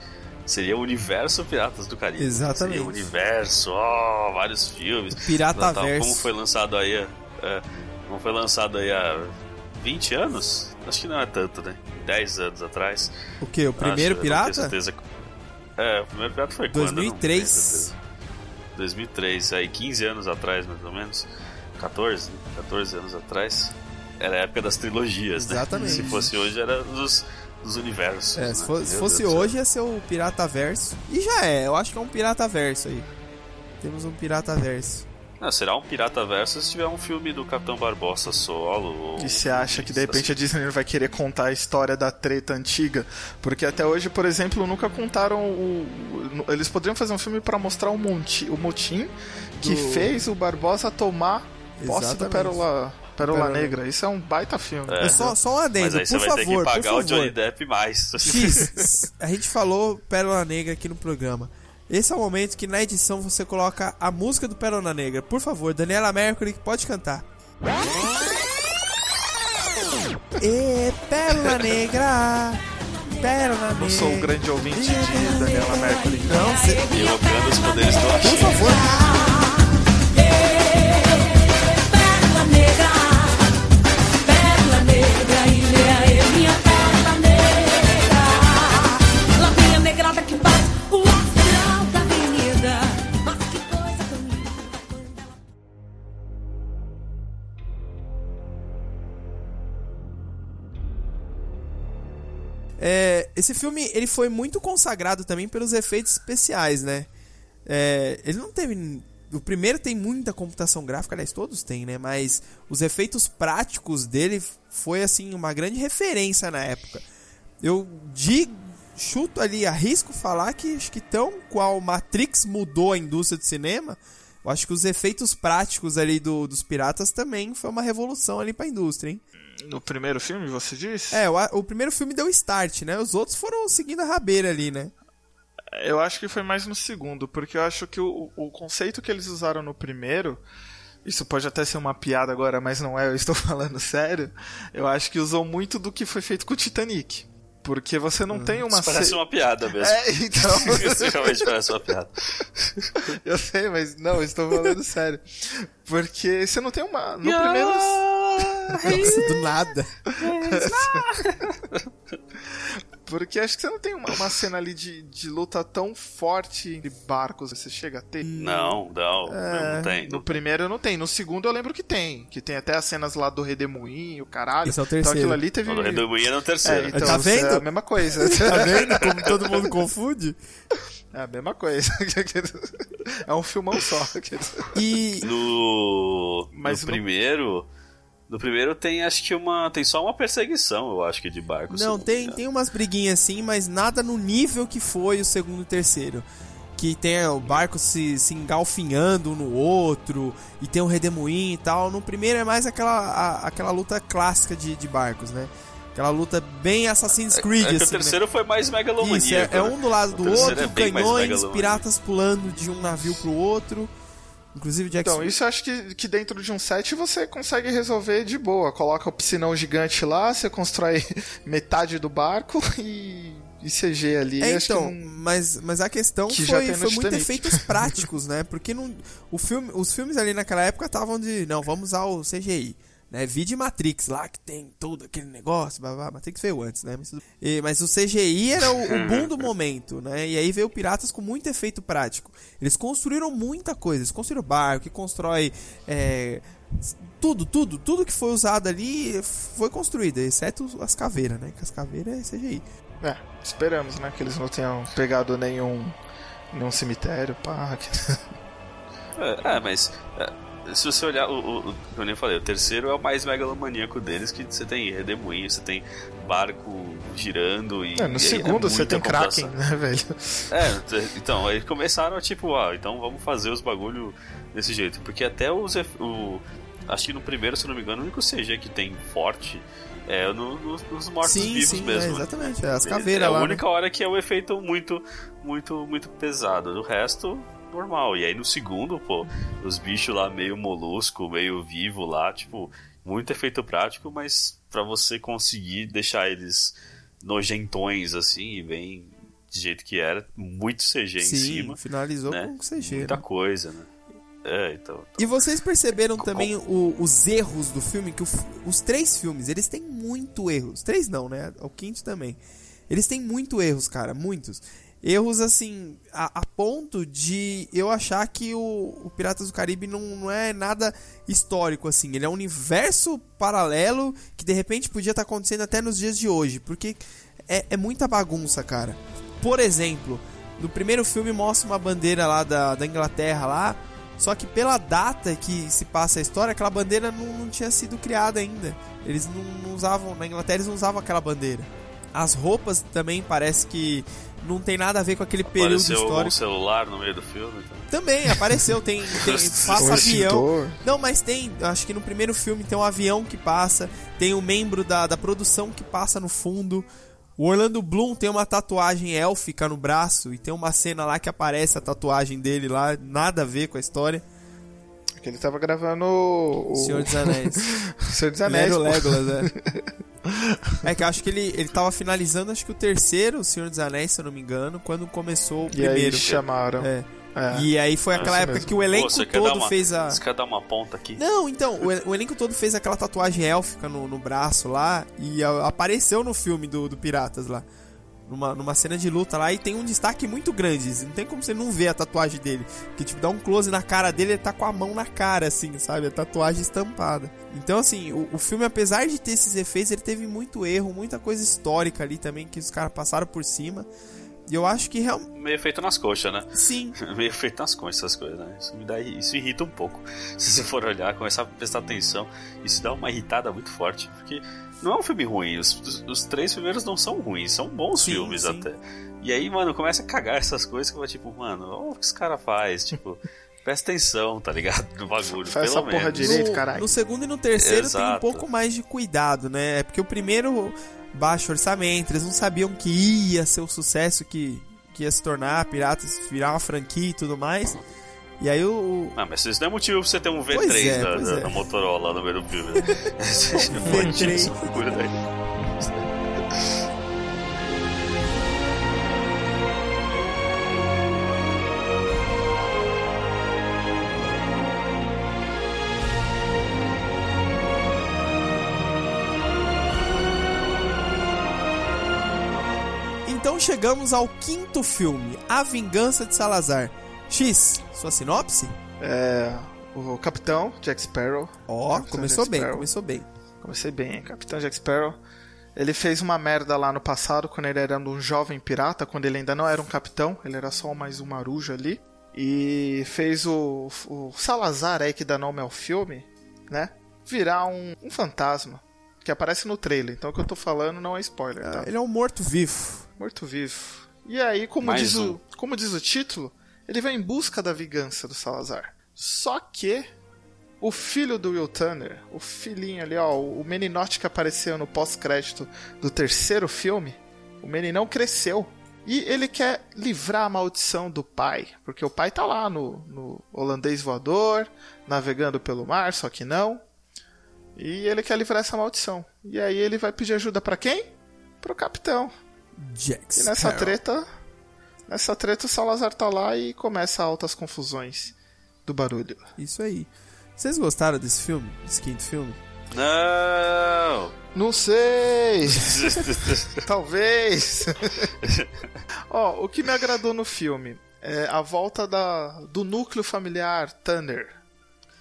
seria o universo Piratas do Caribe. Exatamente. Seria o universo, ó, vários filmes. Pirata Tal, Verso. Como foi lançado aí, é, como foi lançado aí há 20 anos? Acho que não é tanto, né? 10 anos atrás. O quê? O primeiro Acho, eu não tenho pirata? certeza. É, o primeiro pirata foi quando? Eu não tenho 2003. certeza. 2003, aí 15 anos atrás, mais ou menos. 14, né? 14 anos atrás. Era a época das trilogias, né? Exatamente. Se fosse hoje, era dos, dos universos. É, né? se fosse, Meu fosse céu. hoje ia ser o Pirata Verso. E já é, eu acho que é um Pirata Verso aí. Temos um Pirata Verso. Não, será um Pirata Verso se tiver um filme do Capitão Barbosa solo. Ou... E você acha que de repente a Disney não vai querer contar a história da treta antiga? Porque até hoje, por exemplo, nunca contaram o. Eles poderiam fazer um filme pra mostrar o, monti, o motim que Do- fez o Barbosa tomar posse Exatamente. Pérola, Pérola Pérola Negra. Isso é um baita filme. É. É só, só um Mas adendo, aí você por vai ter favor, que por pagar o Johnny. Depp mais. X, <laughs> a gente falou Pérola Negra aqui no programa. Esse é o momento que na edição você coloca a música do Pérola Negra. Por favor, Daniela Mercury, pode cantar. E Pérola Negra, Pérola Negra. Não sou um grande ouvinte de Daniela Mercury. Não, cê, Evocando os poderes do por favor. É, esse filme ele foi muito consagrado também pelos efeitos especiais, né? É, ele não teve. O primeiro tem muita computação gráfica, aliás, todos têm, né? Mas os efeitos práticos dele foi, assim, uma grande referência na época. Eu digo, chuto ali, arrisco falar que acho que tão qual Matrix mudou a indústria do cinema, eu acho que os efeitos práticos ali do, dos piratas também foi uma revolução ali pra indústria, hein? No primeiro filme, você disse? É, o, o primeiro filme deu start, né? Os outros foram seguindo a rabeira ali, né? Eu acho que foi mais no segundo, porque eu acho que o, o conceito que eles usaram no primeiro. Isso pode até ser uma piada agora, mas não é, eu estou <laughs> falando sério. Eu acho que usou muito do que foi feito com o Titanic. Porque você não tem uma Isso parece ce- uma piada mesmo. <laughs> É, então. <laughs> Isso realmente parece uma piada. Eu sei, mas não, eu estou falando sério. Porque você não tem uma. No primeiro. Nossa, do <laughs> nada. <laughs> Porque acho que você não tem uma, uma cena ali de, de luta tão forte entre barcos. Você chega a ter. Não, não, não tem. No primeiro não tem. No segundo eu lembro que tem. Que tem até as cenas lá do Redemoinho, caralho. Esse é o Então terceiro. aquilo ali teve. O Redemoinho é no terceiro. É, então, Tá vendo? É a mesma coisa. <laughs> Tá vendo como todo mundo confunde? É a mesma coisa. É um filmão só. E. No, Mas no no- primeiro. No primeiro tem acho que uma. Tem só uma perseguição, eu acho que de barco. Não, tem, engano. tem umas briguinhas assim, mas nada no nível que foi o segundo e terceiro. Que tem o barco se, se engalfinhando um no outro, e tem o redemoinho e tal. No primeiro é mais aquela, a- aquela luta clássica de, de barcos, né? Aquela luta bem Assassin's Creed, É que assim, o terceiro foi mais né? megalomaníaco. Isso, é, é um do lado do outro, é canhões, piratas pulando de um navio pro outro. Inclusive Jack Então, isso eu acho que, que dentro de um set você consegue resolver de boa. Coloca o piscinão gigante lá, você constrói <laughs> metade do barco <laughs> e, e CG ali. É, então, não- mas, mas a questão que foi, foi muito efeitos <laughs> práticos, né? Porque não, o filme, os filmes ali naquela época estavam de, não, vamos usar o CGI. Né? Vi de Matrix lá, que tem todo aquele negócio, blá, blá. Matrix veio antes, né? Mas, e- mas o CGI era o, o boom do momento, né? E aí veio Piratas com muito efeito prático. Eles construíram muita coisa. Eles construíram barco, que constrói... é, tudo, tudo, tudo que foi usado ali foi construído, exceto as caveiras, né? Que as caveiras é CGI. É, esperamos, né? Que eles não tenham pegado nenhum, nenhum cemitério, pá. É, é, mas. é, se você olhar, o, o, eu nem falei, o terceiro é o mais megalomaníaco deles, que você tem redemoinho, você tem barco girando e. É, no e segundo é você tem Kraken, né, velho? É, então, aí começaram a tipo, ah, então vamos fazer os bagulho desse jeito. Porque até os. O, acho que no primeiro, se não me engano, o único CG que tem forte é no, no- nos mortos-vivos sim, mesmo. é, né? exatamente. É, as É caveiras a lá. né? única hora que é o efeito muito, muito, muito pesado. O resto, normal. E aí no segundo, pô, os bichos lá meio molusco, meio vivo lá, tipo, muito efeito prático, mas pra você conseguir deixar eles nojentões assim, e bem de jeito que era, muito CG em Sim, cima. finalizou né? com CG. Muita né? coisa, né? É, então. E vocês perceberam Com- também o- os erros do filme? Que o os três filmes, eles têm muito erros. Três não, né? O quinto também. Eles têm muito erros, cara, muitos. Erros, assim, a, a ponto de eu achar que o, o Piratas do Caribe não, não é nada histórico, assim. Ele é um universo paralelo que de repente podia estar acontecendo até nos dias de hoje. Porque é, é muita bagunça, cara. Por exemplo, no primeiro filme mostra uma bandeira lá da, da Inglaterra lá. Só que pela data que se passa a história, aquela bandeira não, não tinha sido criada ainda. Eles não, não usavam, na Inglaterra eles não usavam aquela bandeira. As roupas também parece que não tem nada a ver com aquele período Apareceu um histórico. celular no meio do filme. Então. Também apareceu, tem, <laughs> tem passa avião. Não, mas tem, acho que no primeiro filme tem um avião que passa, tem um membro da, da produção que passa no fundo. O Orlando Bloom tem uma tatuagem élfica no braço e tem uma cena lá que aparece a tatuagem dele lá, nada a ver com a história. Que ele tava gravando o. Senhor dos Anéis. <laughs> Senhor dos Ele Anéis. pô. Legolas, é. <laughs> É que eu acho que ele, ele tava finalizando, acho que o terceiro Senhor dos Anéis, se eu não me engano, quando começou o E aí primeiro. chamaram. É. É. E aí foi É aquela época mesmo. que o elenco Pô, você quer dar todo uma- fez a. Você quer dar uma ponta aqui? Não, então, o, o elenco todo fez aquela tatuagem élfica no, no braço lá e a- apareceu no filme do, do Piratas lá. Numa, numa cena de luta lá e tem um destaque muito grande. Não tem como você não ver a tatuagem dele. Que tipo, dá um close na cara dele, ele tá com a mão na cara, assim, sabe? A tatuagem estampada. Então, assim, o, o filme, apesar de ter esses efeitos, ele teve muito erro, muita coisa histórica ali também que os caras passaram por cima. E eu acho que realmente. Meio feito nas coxas, né? Sim. <laughs> Meio feito nas coxas essas coisas, né? Isso me dá, isso irrita um pouco. <laughs> Se você for olhar, começar a prestar atenção, isso dá uma irritada muito forte, porque não é um filme ruim. Os, os, três primeiros não são ruins, são bons Sim, filmes sim. até. E aí, mano, começa a cagar essas coisas que eu vou tipo, mano, olha o que esse cara faz, tipo. <laughs> Presta atenção, tá ligado? No bagulho, Faz pelo essa porra menos. direito, no, caralho. no segundo e no terceiro tem um Exato. pouco mais de cuidado, né? É porque o primeiro baixo orçamento, eles não sabiam que ia ser o sucesso que, que ia se tornar, Piratas virar uma franquia e tudo mais. E aí o. Ah, mas isso não é motivo pra você ter um V3 Pois é, da, pois da- é. da Motorola no meio do filme. né? V3. Esse bagulho daí. Então chegamos ao quinto filme, A Vingança de Salazar. X, sua sinopse? É, o capitão Jack Sparrow. Ó, Capitão começou Jack bem, Sparrow. começou bem. Comecei bem, hein? Capitão Jack Sparrow. Ele fez uma merda lá no passado, quando ele era um jovem pirata, quando ele ainda não era um capitão, ele era só mais um marujo ali. E fez o, o Salazar aí, que dá nome ao filme, né? Virar um, um fantasma. Que aparece no trailer. Então o que eu tô falando não é spoiler, tá? Ele é um morto-vivo. Morto-vivo. E aí, como Mais diz, um. o, como diz o título, ele vai em busca da vingança do Salazar. Só que o filho do Will Turner, o filhinho ali, ó, o meninote que apareceu no pós-crédito do terceiro filme, o meninão cresceu. E ele quer livrar a maldição do pai, porque o pai tá lá no, no holandês voador, navegando pelo mar, só que não. E ele quer livrar essa maldição. E aí ele vai pedir ajuda pra quem? Pro capitão. Jack E nessa treta, nessa treta o Salazar tá lá e começa altas confusões do barulho. Isso aí. Vocês gostaram desse filme? Desse quinto filme? Não! Não sei. <laughs> Talvez. <laughs> Ó, o que me agradou no filme é a volta da, do núcleo familiar Tanner.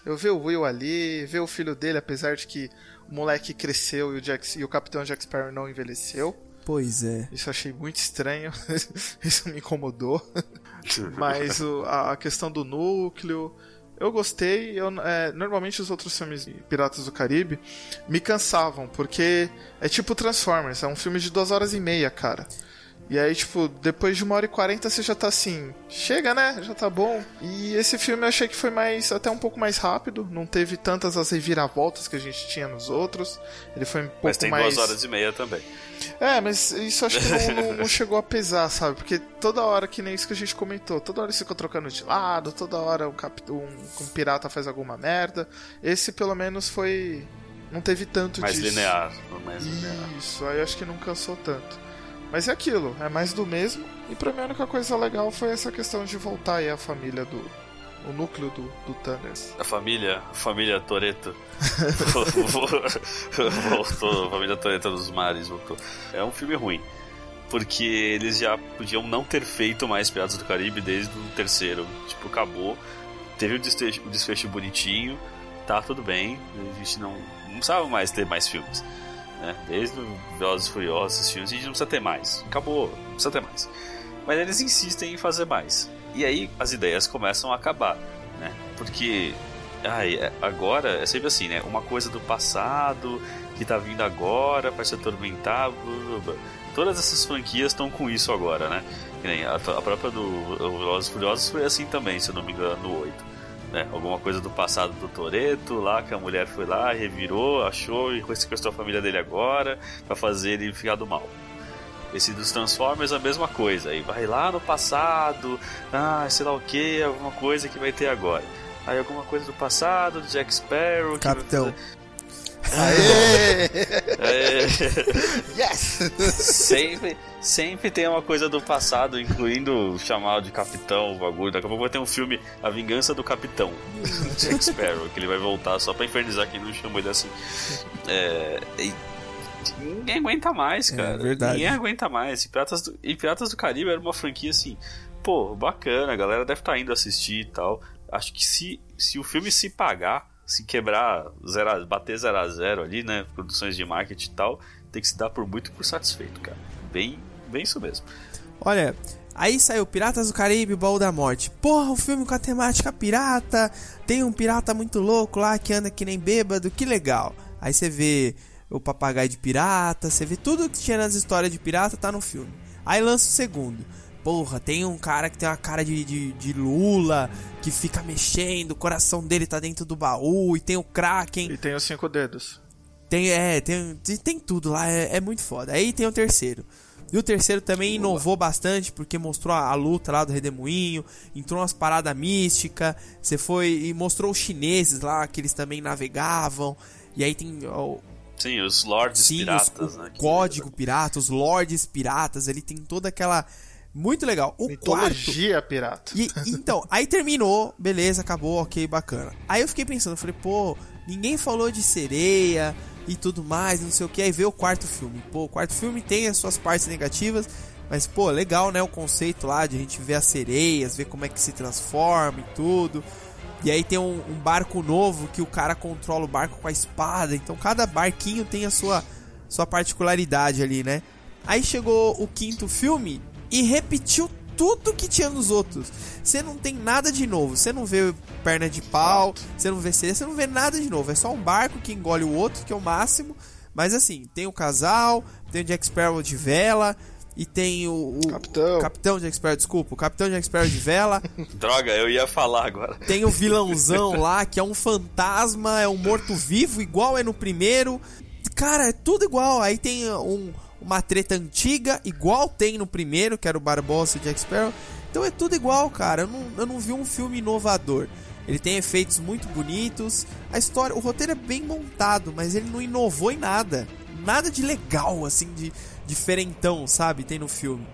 Eu ver o Will ali, ver o filho dele, apesar de que o moleque cresceu e o, Jack, e o Capitão Jack Sparrow não envelheceu. Pois é. Isso eu achei muito estranho. <laughs> Isso me incomodou. <laughs> Mas o- a, a questão do núcleo. Eu gostei. Eu, é, normalmente os outros filmes Piratas do Caribe me cansavam, porque é tipo Transformers, é um filme de duas horas e meia, cara. E aí, tipo, depois de uma hora e quarenta você já tá assim, chega né? Já tá bom. E esse filme eu achei que foi mais, até um pouco mais rápido, não teve tantas as reviravoltas que a gente tinha nos outros. Ele foi um pouco Mas tem mais. duas horas e meia também. É, mas isso acho que não, não- não <laughs> chegou a pesar, sabe? Porque toda hora, que nem isso que a gente comentou, toda hora eles ficam trocando de lado, toda hora um, cap... um, um pirata faz alguma merda. Esse pelo menos foi. Não teve tanto Mais disso. linear. Mais linear. Isso, aí acho que não cansou tanto. Mas é aquilo, é mais do mesmo. E pra mim a única coisa legal foi essa questão de voltar aí a família do. O núcleo do, do Thunder. A família, a família Toreto <laughs> voltou, a família Toreto dos mares voltou. É um filme ruim, porque eles já podiam não ter feito mais Piratas do Caribe desde o terceiro. Tipo, acabou, teve o desfecho, o desfecho bonitinho, tá tudo bem, a gente não, não precisava mais ter mais filmes. Né? Desde o Velozes Furiosos, esses filmes, a gente não precisa ter mais. Acabou, não precisa ter mais. Mas eles insistem em fazer mais. E aí as ideias começam a acabar, né? Porque ai, é- agora é sempre assim, né? Uma coisa do passado que tá vindo agora para se atormentar. blá, blá, blá. Todas essas franquias estão com isso agora, né? A, própria do Velozes Furiosos foi assim também, se eu não me engano, no 8. Né? Alguma coisa do passado do Toreto lá, que a mulher foi lá, revirou, achou e sequestrou a família dele agora para fazer ele ficar do mal. Esse dos Transformers é a mesma coisa. Aí vai lá no passado, ah, sei lá o que, alguma coisa que vai ter agora. Aí alguma coisa do passado, do Jack Sparrow. que Aê! É, yes! sempre, sempre tem uma coisa do passado, incluindo chamar de capitão, o bagulho. Daqui a pouco vai ter um filme A Vingança do Capitão, Jack Sparrow, que ele vai voltar só pra infernizar quem não chamou ele assim. É, e ninguém aguenta mais, É, cara. verdade. Ninguém aguenta mais. E Piratas, do, e Piratas do Caribe era uma franquia assim, pô, bacana, a galera deve estar indo assistir e tal. Acho que se, se o filme se pagar, se quebrar, zero, bater 0 a 0 ali, né? Produções de marketing e tal, tem que se dar por muito por satisfeito, cara. Bem, bem isso mesmo. Olha, aí saiu Piratas do Caribe, Baú da Morte. Porra, um filme com a temática pirata. Tem um pirata muito louco lá que anda que nem bêbado, que legal. Aí você vê o papagaio de pirata, você vê tudo que tinha nas histórias de pirata tá no filme. Aí lança o segundo. Porra, tem um cara que tem uma cara de, de, de Lula, que fica mexendo, o coração dele tá dentro do baú, e tem o Kraken. E tem os cinco dedos. Tem, é, tem, tem, tudo lá, é, é muito foda. Aí tem o terceiro. E o terceiro também inovou bastante, porque mostrou a, a luta lá do Redemoinho, entrou umas paradas místicas, você foi e mostrou os chineses lá, que eles também navegavam. E aí tem ó, Sim, os Lords sim, os- Piratas, o né? código pirata, os lords piratas, ele tem toda aquela... Muito legal. O quarto... Mitologia pirata. E, então, <laughs> aí terminou, beleza, acabou, ok, bacana. Aí eu fiquei pensando, falei, pô, ninguém falou de sereia e tudo mais, não sei o que. Aí veio o quarto filme. Pô, o quarto filme tem as suas partes negativas, mas, pô, legal, né? O conceito lá de a gente ver as sereias, ver como é que se transforma e tudo. E aí tem um, um barco novo que o cara controla o barco com a espada. Então cada barquinho tem a sua, sua particularidade ali, né? Aí chegou o quinto filme e repetiu tudo que tinha nos outros. Você não tem nada de novo. Você não vê perna de pau, você não vê sereia, você não vê nada de novo. É só um barco que engole o outro, que é o máximo. Mas assim, tem o casal, tem o Jack Sparrow de vela. E tem o, o Capitão. Capitão Jack Sparrow, desculpa, o Capitão Jack Sparrow de vela. <laughs> Droga, eu ia falar agora. Tem o vilãozão lá, que é um fantasma, é um morto-vivo, igual é no primeiro. Cara, é tudo igual. Aí tem um- uma treta antiga, igual tem no primeiro, que era o Barbosa e o Jack Sparrow. Então é tudo igual, cara. Eu não, eu não vi um filme inovador. Ele tem efeitos muito bonitos. A história, o roteiro é bem montado, mas ele não inovou em nada. Nada de legal, assim, de diferentão, sabe? Tem no filme.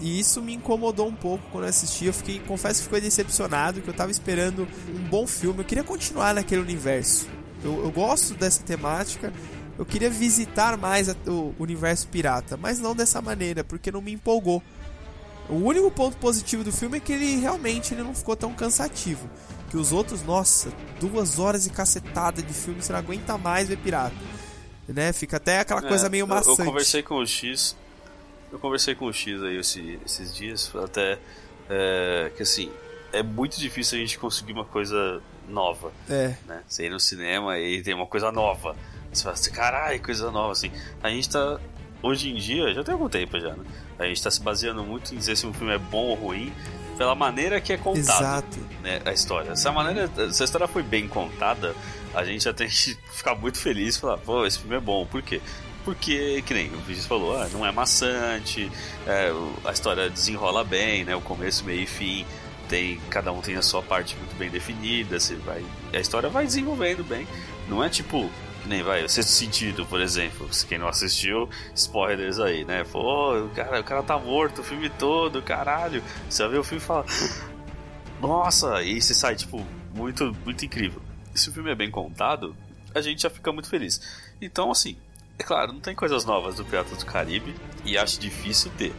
E isso me incomodou um pouco quando eu assisti. Eu fiquei, confesso que fiquei decepcionado, que eu tava esperando um bom filme. Eu queria continuar naquele universo. Eu, eu gosto dessa temática. Eu queria visitar mais o universo pirata, mas não dessa maneira, porque não me empolgou. O único ponto positivo do filme é que ele realmente ele não ficou tão cansativo. Que os outros, nossa, duas horas e cacetada de filme, você não aguenta mais ver pirata. Né? Fica até aquela coisa É, meio eu- maçante. Eu conversei com o X. Eu conversei com o X aí esse- esses dias, até é, que assim, é muito difícil a gente conseguir uma coisa nova, É. né? Você ir no cinema e tem uma coisa nova. Você fala assim, caralho, coisa nova, assim. A gente tá, hoje em dia, já tem algum tempo já, né? A gente tá se baseando muito em dizer se um filme é bom ou ruim pela maneira que é contado, Exato. né? A história. Se a maneira, se a história foi bem contada, a gente já tem que ficar muito feliz e falar, pô, esse filme é bom. Por quê? Porque, que nem o Vinícius falou, ah, não é maçante, é, a história desenrola bem, né? O começo, meio e fim. Tem, cada um tem a sua parte muito bem definida, você vai, a história vai desenvolvendo bem. Não é tipo, nem vai, o sexto sentido, por exemplo. Se Quem não assistiu, spoilers aí, né? Pô, o cara, o cara tá morto o filme todo, caralho. Você vai ver o filme e fala. Nossa, e você sai, tipo, muito, muito incrível. Se o filme é bem contado, a gente já fica muito feliz. Então, assim, é claro, não tem coisas novas do Piratas do Caribe e acho difícil ter.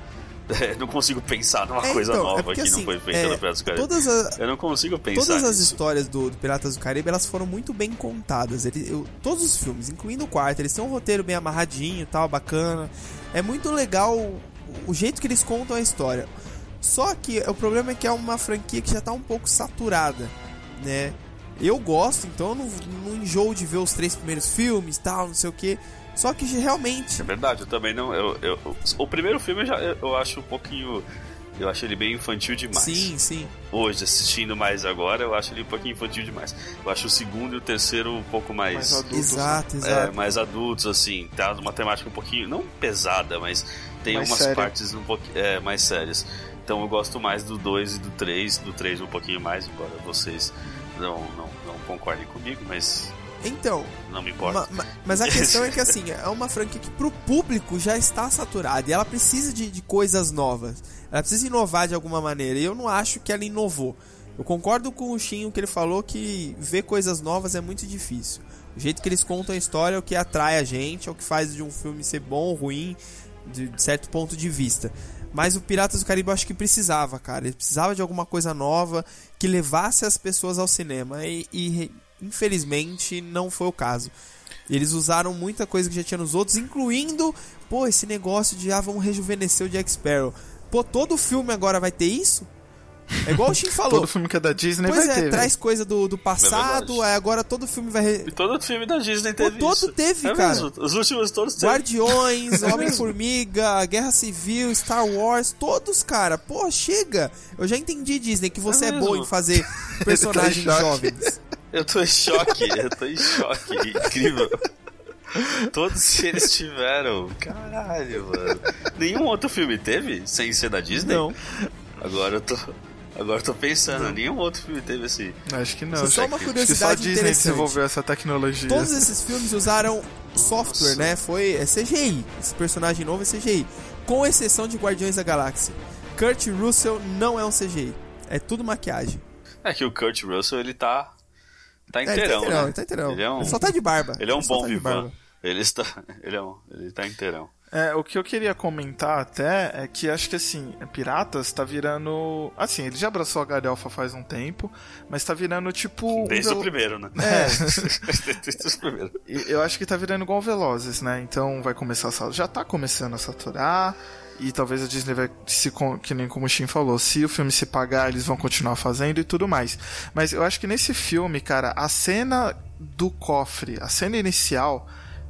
É, não consigo pensar numa É, coisa então, é nova porque, que assim, não foi feita é, no Piratas do Caribe. todas a- Eu não consigo pensar Todas as nisso. histórias do, do Piratas do Caribe, elas foram muito bem contadas. Ele, eu- todos os filmes, incluindo o quarto, eles têm um roteiro bem amarradinho tal, bacana. É muito legal o, o jeito que eles contam a história. Só que o problema é que é uma franquia que já tá um pouco saturada, né? Eu gosto, então eu não, não enjoo de ver os três primeiros filmes tal, não sei o que. Só que realmente É verdade, eu também não. Eu, eu- o primeiro filme eu, já, eu, eu acho um pouquinho. Eu acho ele bem infantil demais. Sim, sim. Hoje, assistindo mais agora, eu acho ele um pouquinho infantil demais. Eu acho o segundo e o terceiro um pouco mais. Mais adultos, Exato, é, exato. mais adultos, assim. Tá uma temática um pouquinho. Não pesada, mas tem Mais umas séria. partes um pouquinho é, mais sérias. Então eu gosto mais do 2 e do 3. Do 3 um pouquinho mais, embora vocês não, não, não concordem comigo, mas Então, não me importa. Ma- ma- mas a questão é que assim, é uma franquia que pro público já está saturada e ela precisa de, de coisas novas. Ela precisa inovar de alguma maneira. E eu não acho que ela inovou. Eu concordo com o Chinho que ele falou que ver coisas novas é muito difícil. O jeito que eles contam a história é o que atrai a gente, é o que faz de um filme ser bom ou ruim, de certo ponto de vista. Mas o Piratas do Caribe eu acho que precisava, cara. Ele precisava de alguma coisa nova que levasse as pessoas ao cinema. E, e, infelizmente não foi o caso. Eles usaram muita coisa que já tinha nos outros, incluindo, pô, esse negócio de ah, vamos rejuvenescer o Jack Sparrow. Pô, todo filme agora vai ter isso? É igual o Shin <laughs> falou. Todo filme que é da Disney pois vai é, ter. traz coisa do, do passado, verdade. aí agora todo filme vai. re- E todo filme da Disney Pô, teve todo isso. teve, é cara. Mesmo. Os últimos todos teve. Guardiões, <laughs> Homem-Formiga, Guerra Civil, Star Wars, todos, cara. Pô, chega. Eu já entendi, Disney, que você é, mesmo. bom em fazer <laughs> personagens jovens. Eu tô em choque, eu tô em choque. Incrível. Todos eles tiveram. Caralho, mano. Nenhum outro filme teve sem ser da Disney? Não. Agora eu tô. Agora eu tô pensando, nenhum outro filme teve esse. Acho que não. Só Acho uma que curiosidade só a Disney desenvolveu essa tecnologia. Todos esses filmes usaram software, né? Foi é CGI. Esse personagem novo é CGI. Com exceção de Guardiões da Galáxia. Kurt Russell não é um CGI. É tudo maquiagem. É que o Kurt Russell, ele tá. Tá É, ele tá inteirão, inteirão, né? ele tá inteirão. Ele é um, Ele só tá de barba. ele é um Ele bom tá vivan. Ele está. <laughs> Ele é um. Ele tá inteirão. É, o que eu queria comentar até é que acho que assim, Piratas tá virando. Assim, ele já abraçou a galhofa faz um tempo, mas tá virando tipo. um Desde o velo- primeiro, né? É. <laughs> Desde o primeiro. Eu acho que tá virando igual Velozes, né? Então vai começar a já tá começando a saturar e talvez a Disney vai se que nem como o Shin falou, se o filme se pagar, eles vão continuar fazendo e tudo mais. Mas eu acho que nesse filme, cara, a cena do cofre, a cena inicial,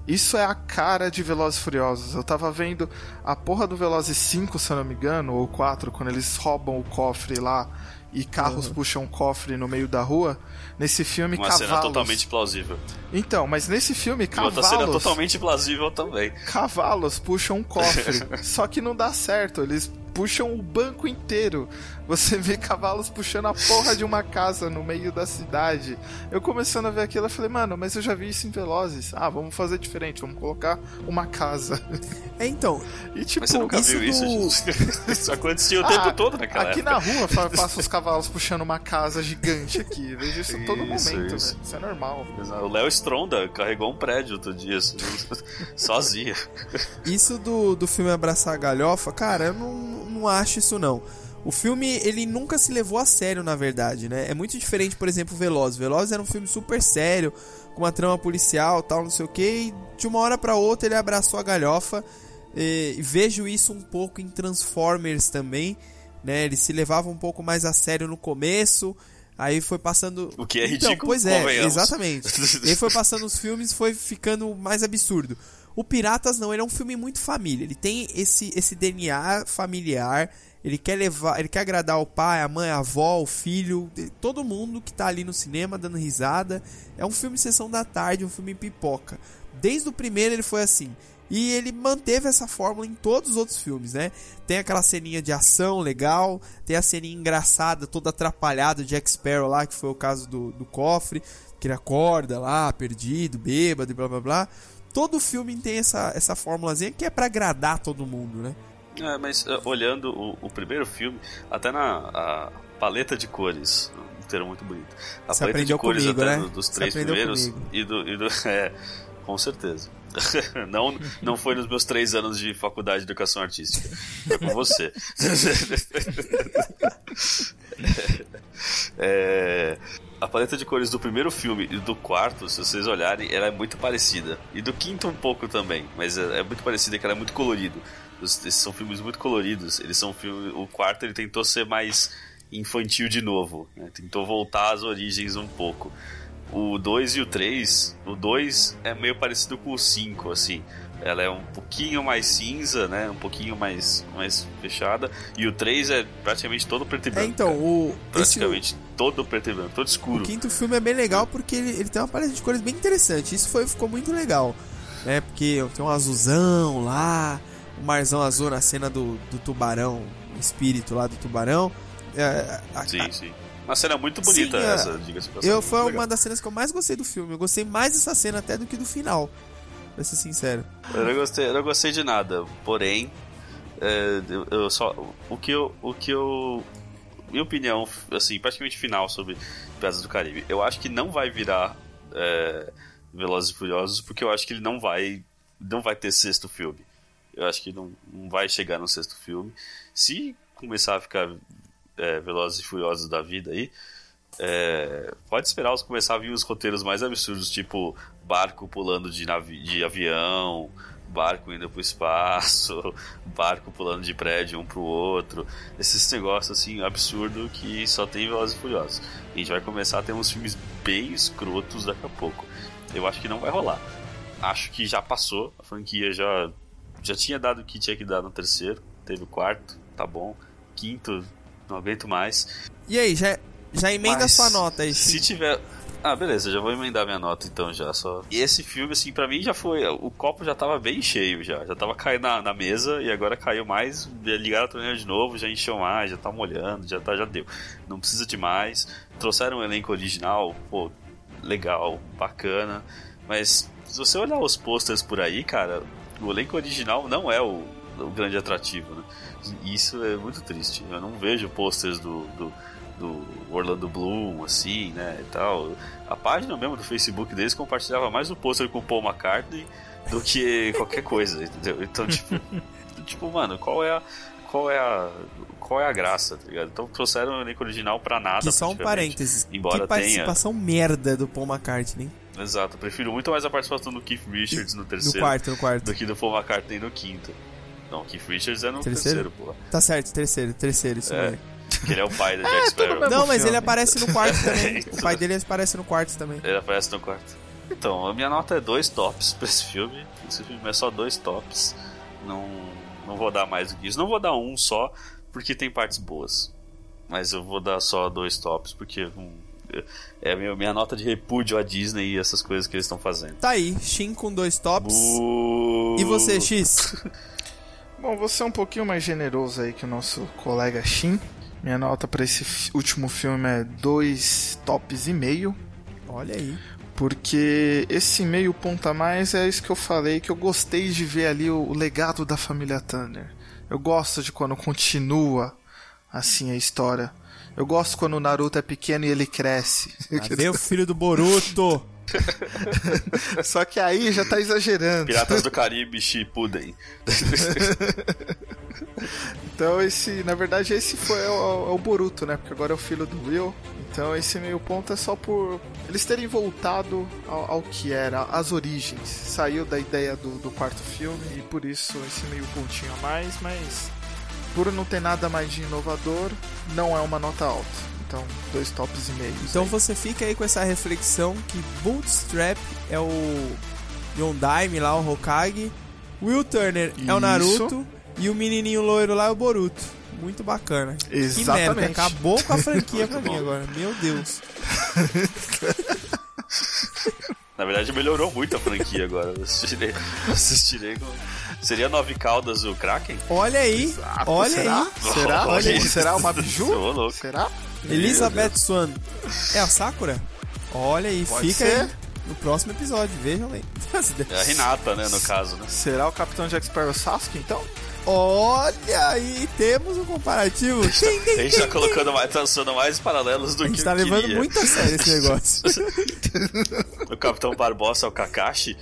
isso é a cara de Velozes e Furiosos. Eu tava vendo a porra do Velozes 5, se eu não me engano, ou 4, quando eles roubam o cofre lá e carros puxam o cofre no meio da rua. Nesse filme, Uma cavalos. cena totalmente plausível. Então, mas nesse filme, E outra cena cavalos totalmente plausível também. cavalos puxam um cofre. <laughs> Só que não dá certo, eles puxam o banco inteiro. Você vê cavalos puxando a porra de uma casa no meio da cidade. Eu começando a ver aquilo, eu falei, mano, mas eu já vi isso em Velozes. Ah, vamos fazer diferente, vamos colocar uma casa. É, então, E tipo, Mas você nunca isso viu isso, do- gente? <laughs> Isso acontecia o <laughs> tempo ah, todo naquela Aqui época. na rua fa- <laughs> passa os cavalos puxando uma casa gigante aqui. Eu vejo isso a todo Isso, momento, isso. velho. Isso é normal. O Léo Stronda carregou um prédio outro dia, assim, sozinho. Isso do, do filme Abraçar a Galhofa, cara, eu não, não acho isso não. O filme, ele nunca se levou a sério, na verdade, né? É muito diferente, por exemplo, Velozes. Velozes era um filme super sério, com uma trama policial, tal, não sei o que, e de uma hora pra outra ele abraçou a galhofa. E, vejo isso um pouco em Transformers também, né? Ele se levava um pouco mais a sério no começo, aí foi passando... O que é Então, ridículo, pois é, exatamente. <laughs> Aí foi passando os filmes, foi ficando mais absurdo. O Piratas não, ele é um filme muito família. Ele tem esse, esse DNA familiar. Ele quer levar, ele quer agradar o pai, a mãe, a avó, o filho, todo mundo que tá ali no cinema dando risada. É um filme sessão da tarde, um filme pipoca. Desde o primeiro ele foi assim. E ele manteve essa fórmula em todos os outros filmes, né? Tem aquela ceninha de ação legal, tem a ceninha engraçada, toda atrapalhada de Jack Sparrow lá, que foi o caso do, do cofre, que ele acorda lá, perdido, bêbado e blá blá blá. Todo filme tem essa, essa fórmulazinha que é pra agradar todo mundo, né? É, mas uh, olhando o, o primeiro filme, até na paleta de cores, um termo muito bonito. A Você paleta de cores comigo, até né? do- dos três primeiros comigo. e do, e do <laughs> é, com certeza. <laughs> não, não foi nos meus três anos de faculdade de educação artística. Foi com você. <laughs> É, a paleta de cores do primeiro filme e do quarto, se vocês olharem, ela é muito parecida. E do quinto um pouco também, mas é, é muito parecida, que ela é muito colorido. Os- esses são filmes muito coloridos. Eles são filmes. O quarto ele tentou ser mais infantil de novo, né? tentou voltar às origens um pouco. O 2 e o 3, o 2 é meio parecido com o 5, assim. Ela é um pouquinho mais cinza, né? Um pouquinho mais, mais fechada. E o 3 é praticamente todo preto e É, branco. então, cara. o, esse, praticamente todo preto e branco, todo escuro. o quinto filme é bem legal porque ele, ele tem uma paleta de cores bem interessante. Isso foi, ficou muito legal, né? Porque tem um azulzão lá, um marzão azul na cena do, do tubarão, o espírito lá do tubarão. É, a- Sim, a- sim. Uma cena muito bonita Sim, é. essa, diga-se eu foi legal. uma das cenas que eu mais gostei do filme. Eu gostei mais dessa cena até do que do final. Pra ser sincero. Eu não gostei, eu não gostei de nada, porém, é, eu, eu só o que eu, o que eu, minha opinião, assim, praticamente final sobre Piratas do Caribe. Eu acho que não vai virar é, Velozes e Furiosos, porque eu acho que ele não vai não vai ter sexto filme. Eu acho que não, não vai chegar no sexto filme. Se começar a ficar é, Velozes e Furiosos da vida aí, é, pode esperar os começar a vir os roteiros mais absurdos, tipo barco pulando de, navi de avião, barco indo pro espaço, <laughs> barco pulando de prédio um pro outro. Esses negócios assim absurdo que só tem Velozes e Furiosos. A gente vai começar a ter uns filmes bem escrotos daqui a pouco. Eu acho que não vai rolar. Acho que já passou, a franquia já já tinha dado o que tinha que dar no terceiro, teve o quarto, tá bom. Quinto, não aguento mais. E aí, já, já emenda Mas, sua nota aí. Se tiver. Ah, beleza, já vou emendar minha nota então já. Só. E esse filme, assim, pra mim já foi. O copo já tava bem cheio já. Já tava caindo na, na mesa e agora caiu mais. Ligaram a torneira de novo, já encheu mais, já tá molhando, já tá, já deu. Não precisa de mais. Trouxeram um elenco original, pô, legal, bacana. Mas se você olhar os posters por aí, cara, o elenco original não é o, o grande atrativo, né? Isso é muito triste. Eu não vejo posters do, do, do Orlando Bloom, assim, né, e tal. A página mesmo do Facebook deles compartilhava mais o pôster com o Paul McCartney do que <laughs> qualquer coisa, entendeu? Então, tipo, tipo, mano, qual é a qual é a qual é a graça, tá ligado? Então trouxeram o elenco original pra nada. Que só um parênteses. Embora que tenha. participação merda do Paul McCartney. Exato, prefiro muito mais a participação do Keith Richards no No terceiro quarto, no quarto. do que do Paul McCartney no quinto. Não, Keith Richards é no Terceiro? terceiro, porra. Tá certo, terceiro, terceiro, isso É. mesmo. <laughs> Ele é o pai do Jack Sparrow. Não, mas filme. ele aparece no quarto também. <laughs> O pai dele aparece no quarto também. Ele aparece no quarto. Então, a minha nota é dois tops pra esse filme. Esse filme é só dois tops. Não, não vou dar mais do que isso. Não vou dar um só, porque tem partes boas. Mas eu vou dar só dois tops, porque hum, é a minha, minha nota de repúdio à Disney e essas coisas que eles estão fazendo. Tá aí, Shin com dois tops. Uh... E você, X? <laughs> Bom, vou ser um pouquinho mais generoso aí que o nosso colega Shin. Minha nota pra esse último filme é dois tops e meio. Olha aí. Porque esse meio ponto a mais é isso que eu falei, que eu gostei de ver ali o, o legado da família Thunder. Eu gosto de quando continua assim a história. Eu gosto quando o Naruto é pequeno e ele cresce. Vem o filho do Boruto. <laughs> <laughs> Só que aí já tá exagerando. Piratas do Caribe Shippuden. <laughs> Então esse, na verdade, esse foi é o, é o Boruto, né? Porque agora é o filho do Will. Então esse meio ponto é só por eles terem voltado ao, ao que era, às origens. Saiu da ideia do, do quarto filme e por isso esse meio pontinho a mais, mas por não ter nada mais de inovador, não é uma nota alta. Então, dois tops e meio. Então você fica aí com essa reflexão que Bootstrap é o Yondaime lá, o Hokage. Will Turner é o Isso. Naruto. E o menininho loiro lá é o Boruto. Muito bacana. Que merda, Exatamente. acabou com a franquia pra <laughs> mim agora. Meu Deus. <laughs> Na verdade, melhorou muito a franquia agora. Eu assistirei. assistirei com... Seria Nove Caldas o Kraken? Olha aí, olha será? aí. Será? Olha aí. isso. Será uma biju? Ô, louco. Será? Elizabeth Swan é a Sakura? Olha aí, Pode fica ser. aí no próximo episódio, vejam aí. <laughs> É a Renata, né, no caso, né? Será o Capitão Jack Sparrow Sasuke, então? Olha aí, temos um comparativo. Tim, <laughs> tim, A gente tá colocando mais, tá usando mais paralelos do A que gente tá eu levando queria. muito a sério esse negócio. <laughs> O Capitão Barbosa é o Kakashi.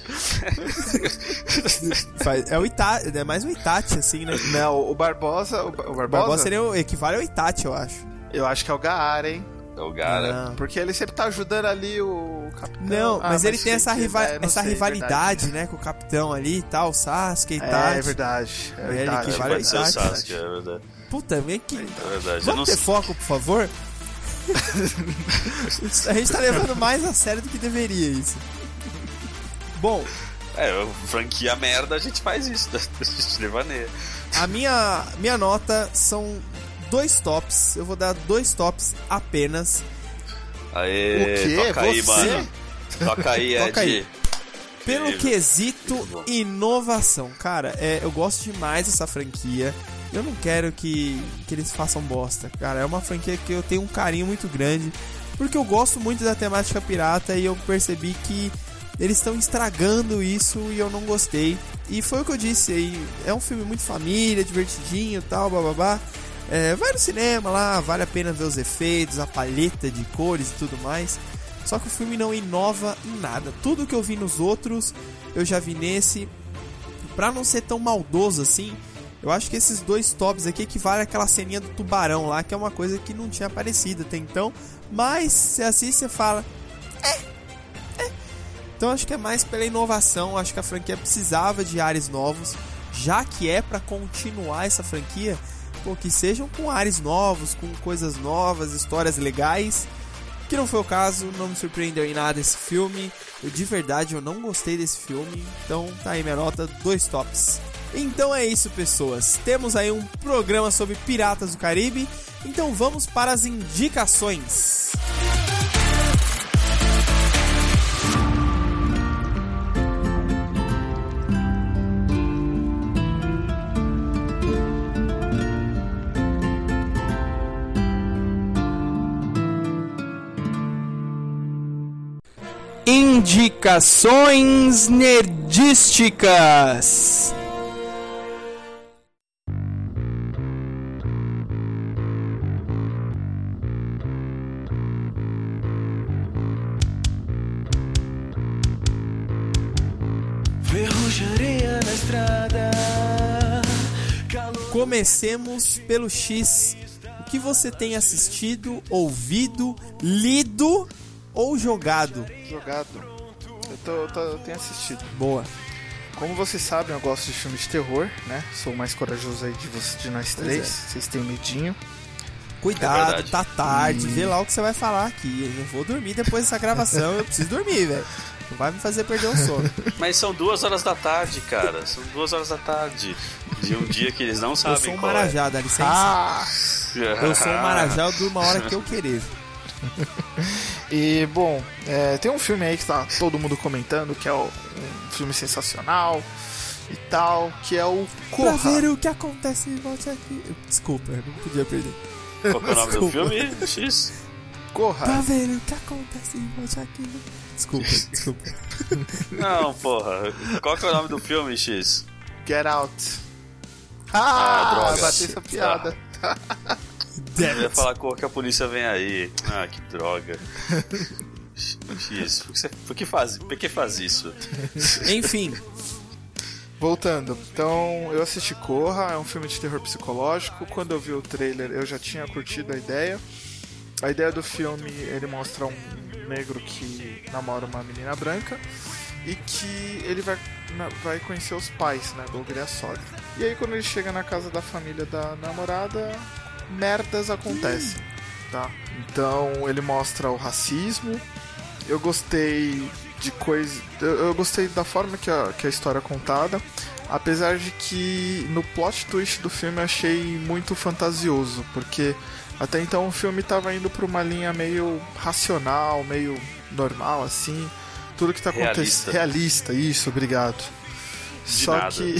É o Itachi, é mais o Itachi, assim, né? Não, o Barbosa. O, Ba- o Barbosa? Barbosa seria o, equivale ao Itachi, eu acho. Eu acho que é o Gaara, hein? É o Gara. Não. Porque ele sempre tá ajudando ali o capitão. Não, Ah, mas ele tem essa, que- riva- é, essa sei, rivalidade, verdade. né, com o capitão ali e tal, Sasuke e É, Itachi. é verdade. É Ele verdade. que É, vale ser o. Sasuke, é verdade. Puta, vem aqui. É verdade. Eu Vamos não ter sei. foco, por favor? <laughs> a gente tá levando mais a sério do que deveria isso. Bom, É, franquia merda, a gente faz isso. <laughs> A gente devaneia. a minha, minha nota são dois tops. Eu vou dar dois tops apenas. Aê, O quê? toca aí, Você? mano. Toca aí, Ed. <laughs> Toca aí. Pelo Incrível. quesito inovação. Cara, é, eu gosto demais dessa franquia. Eu não quero que, que eles façam bosta. Cara, é uma franquia que eu tenho um carinho muito grande. Porque eu gosto muito da temática pirata e eu percebi que eles estão estragando isso e eu não gostei. E foi o que eu disse aí. É um filme muito família, divertidinho e tal, bababá. É, vai no cinema lá, vale a pena ver os efeitos, a paleta de cores e tudo mais. Só que o filme não inova em nada. Tudo que eu vi nos outros, eu já vi nesse. Pra não ser tão maldoso assim, eu acho que esses dois tops aqui equivalem àquela ceninha do tubarão lá, que é uma coisa que não tinha aparecido até então. Mas se assim você fala. É, é. Então acho que é mais pela inovação. Acho que a franquia precisava de ares novos. Já que é pra continuar essa franquia, pô, que sejam com ares novos, com coisas novas, histórias legais. Que não foi o caso, não me surpreendeu em nada esse filme. Eu de verdade eu não gostei desse filme. Então tá aí minha nota, dois tops. Então é isso, pessoas. Temos aí um programa sobre Piratas do Caribe. Então vamos para as indicações. Indicações nerdísticas. Ferrujaria na estrada. Comecemos pelo X. O que você tem assistido, ouvido, lido ou jogado? Jogado. Eu, tô, eu tô- eu tenho assistido. Boa. Como vocês sabem, eu gosto de filmes de terror, né? Sou o mais corajoso aí de, você, de nós Pois três. é. Vocês têm medinho. Cuidado, verdade. tá tarde. E- Vê lá o que você vai falar aqui. Eu vou dormir depois dessa gravação. Eu preciso dormir, velho. Não vai me fazer perder o sono. <laughs> Mas são duas horas da tarde, cara. São duas horas da tarde. De um dia que eles não Eu sabem sou um qual marajá, dá licença. Ah! é. Eu sou um marajá, eu durmo a hora que eu querer. <laughs> E, bom, é, tem um filme aí que tá todo mundo comentando, que é o- um filme sensacional e tal, que é o Pra Corra. ver o que acontece, volte aqui. Desculpa, eu não podia perder. Qual que é o nome do filme? X? Corra. Pra ver o que acontece, volte aqui. Desculpa, desculpa. <laughs> Não, porra. Qual que é o nome do filme, X? Get Out. Ah, Ah, droga. batei essa piada. Ia <laughs> Damn it. falar cor que a polícia vem aí. Ah, que droga. X, por que, você, por que faz, por que faz isso? Enfim, Voltando, então eu assisti Corra, é um filme de terror psicológico. Quando eu vi o trailer, eu já tinha curtido a ideia. A ideia do filme, ele mostra um negro que namora uma menina branca e que ele vai, vai conhecer os pais, né, do e a sogra. E aí quando ele chega na casa da família da namorada, merdas acontecem, tá? Então ele mostra o racismo. Eu gostei de coisa, eu, eu gostei da forma que a, que a história é contada, apesar de que no plot twist do filme eu achei muito fantasioso, porque até então o filme tava indo pra uma linha meio racional, meio normal assim, tudo que tá acontecendo Realista. realista, isso, obrigado. De Só nada. que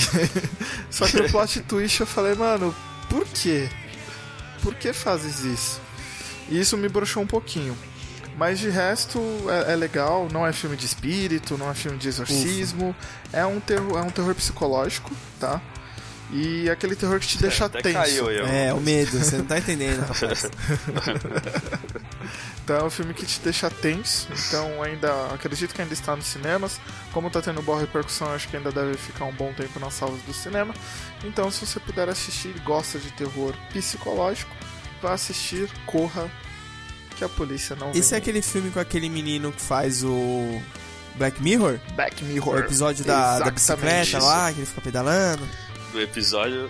<laughs> só que no plot twist eu falei, mano, por quê? Por que fazes isso? E isso me broxou um pouquinho. Mas de resto é, é legal, não é filme de espírito, não é filme de exorcismo, é um terror, é um terror psicológico, tá? E é aquele terror que te deixa Até tenso. caiu ó. é o medo, você não tá entendendo, rapaz. <laughs> Então é um filme que te deixa tenso. Então ainda acredito que ainda está nos cinemas. Como tá tendo boa repercussão, acho que ainda deve ficar um bom tempo nas salas do cinema. Então se você puder assistir e gosta de terror psicológico, vá assistir, corra, que a polícia não Esse é vem. aquele filme com aquele menino que faz o Black Mirror? Back O Mirror. episódio da, da bicicleta isso. lá, que ele fica pedalando. Do episódio.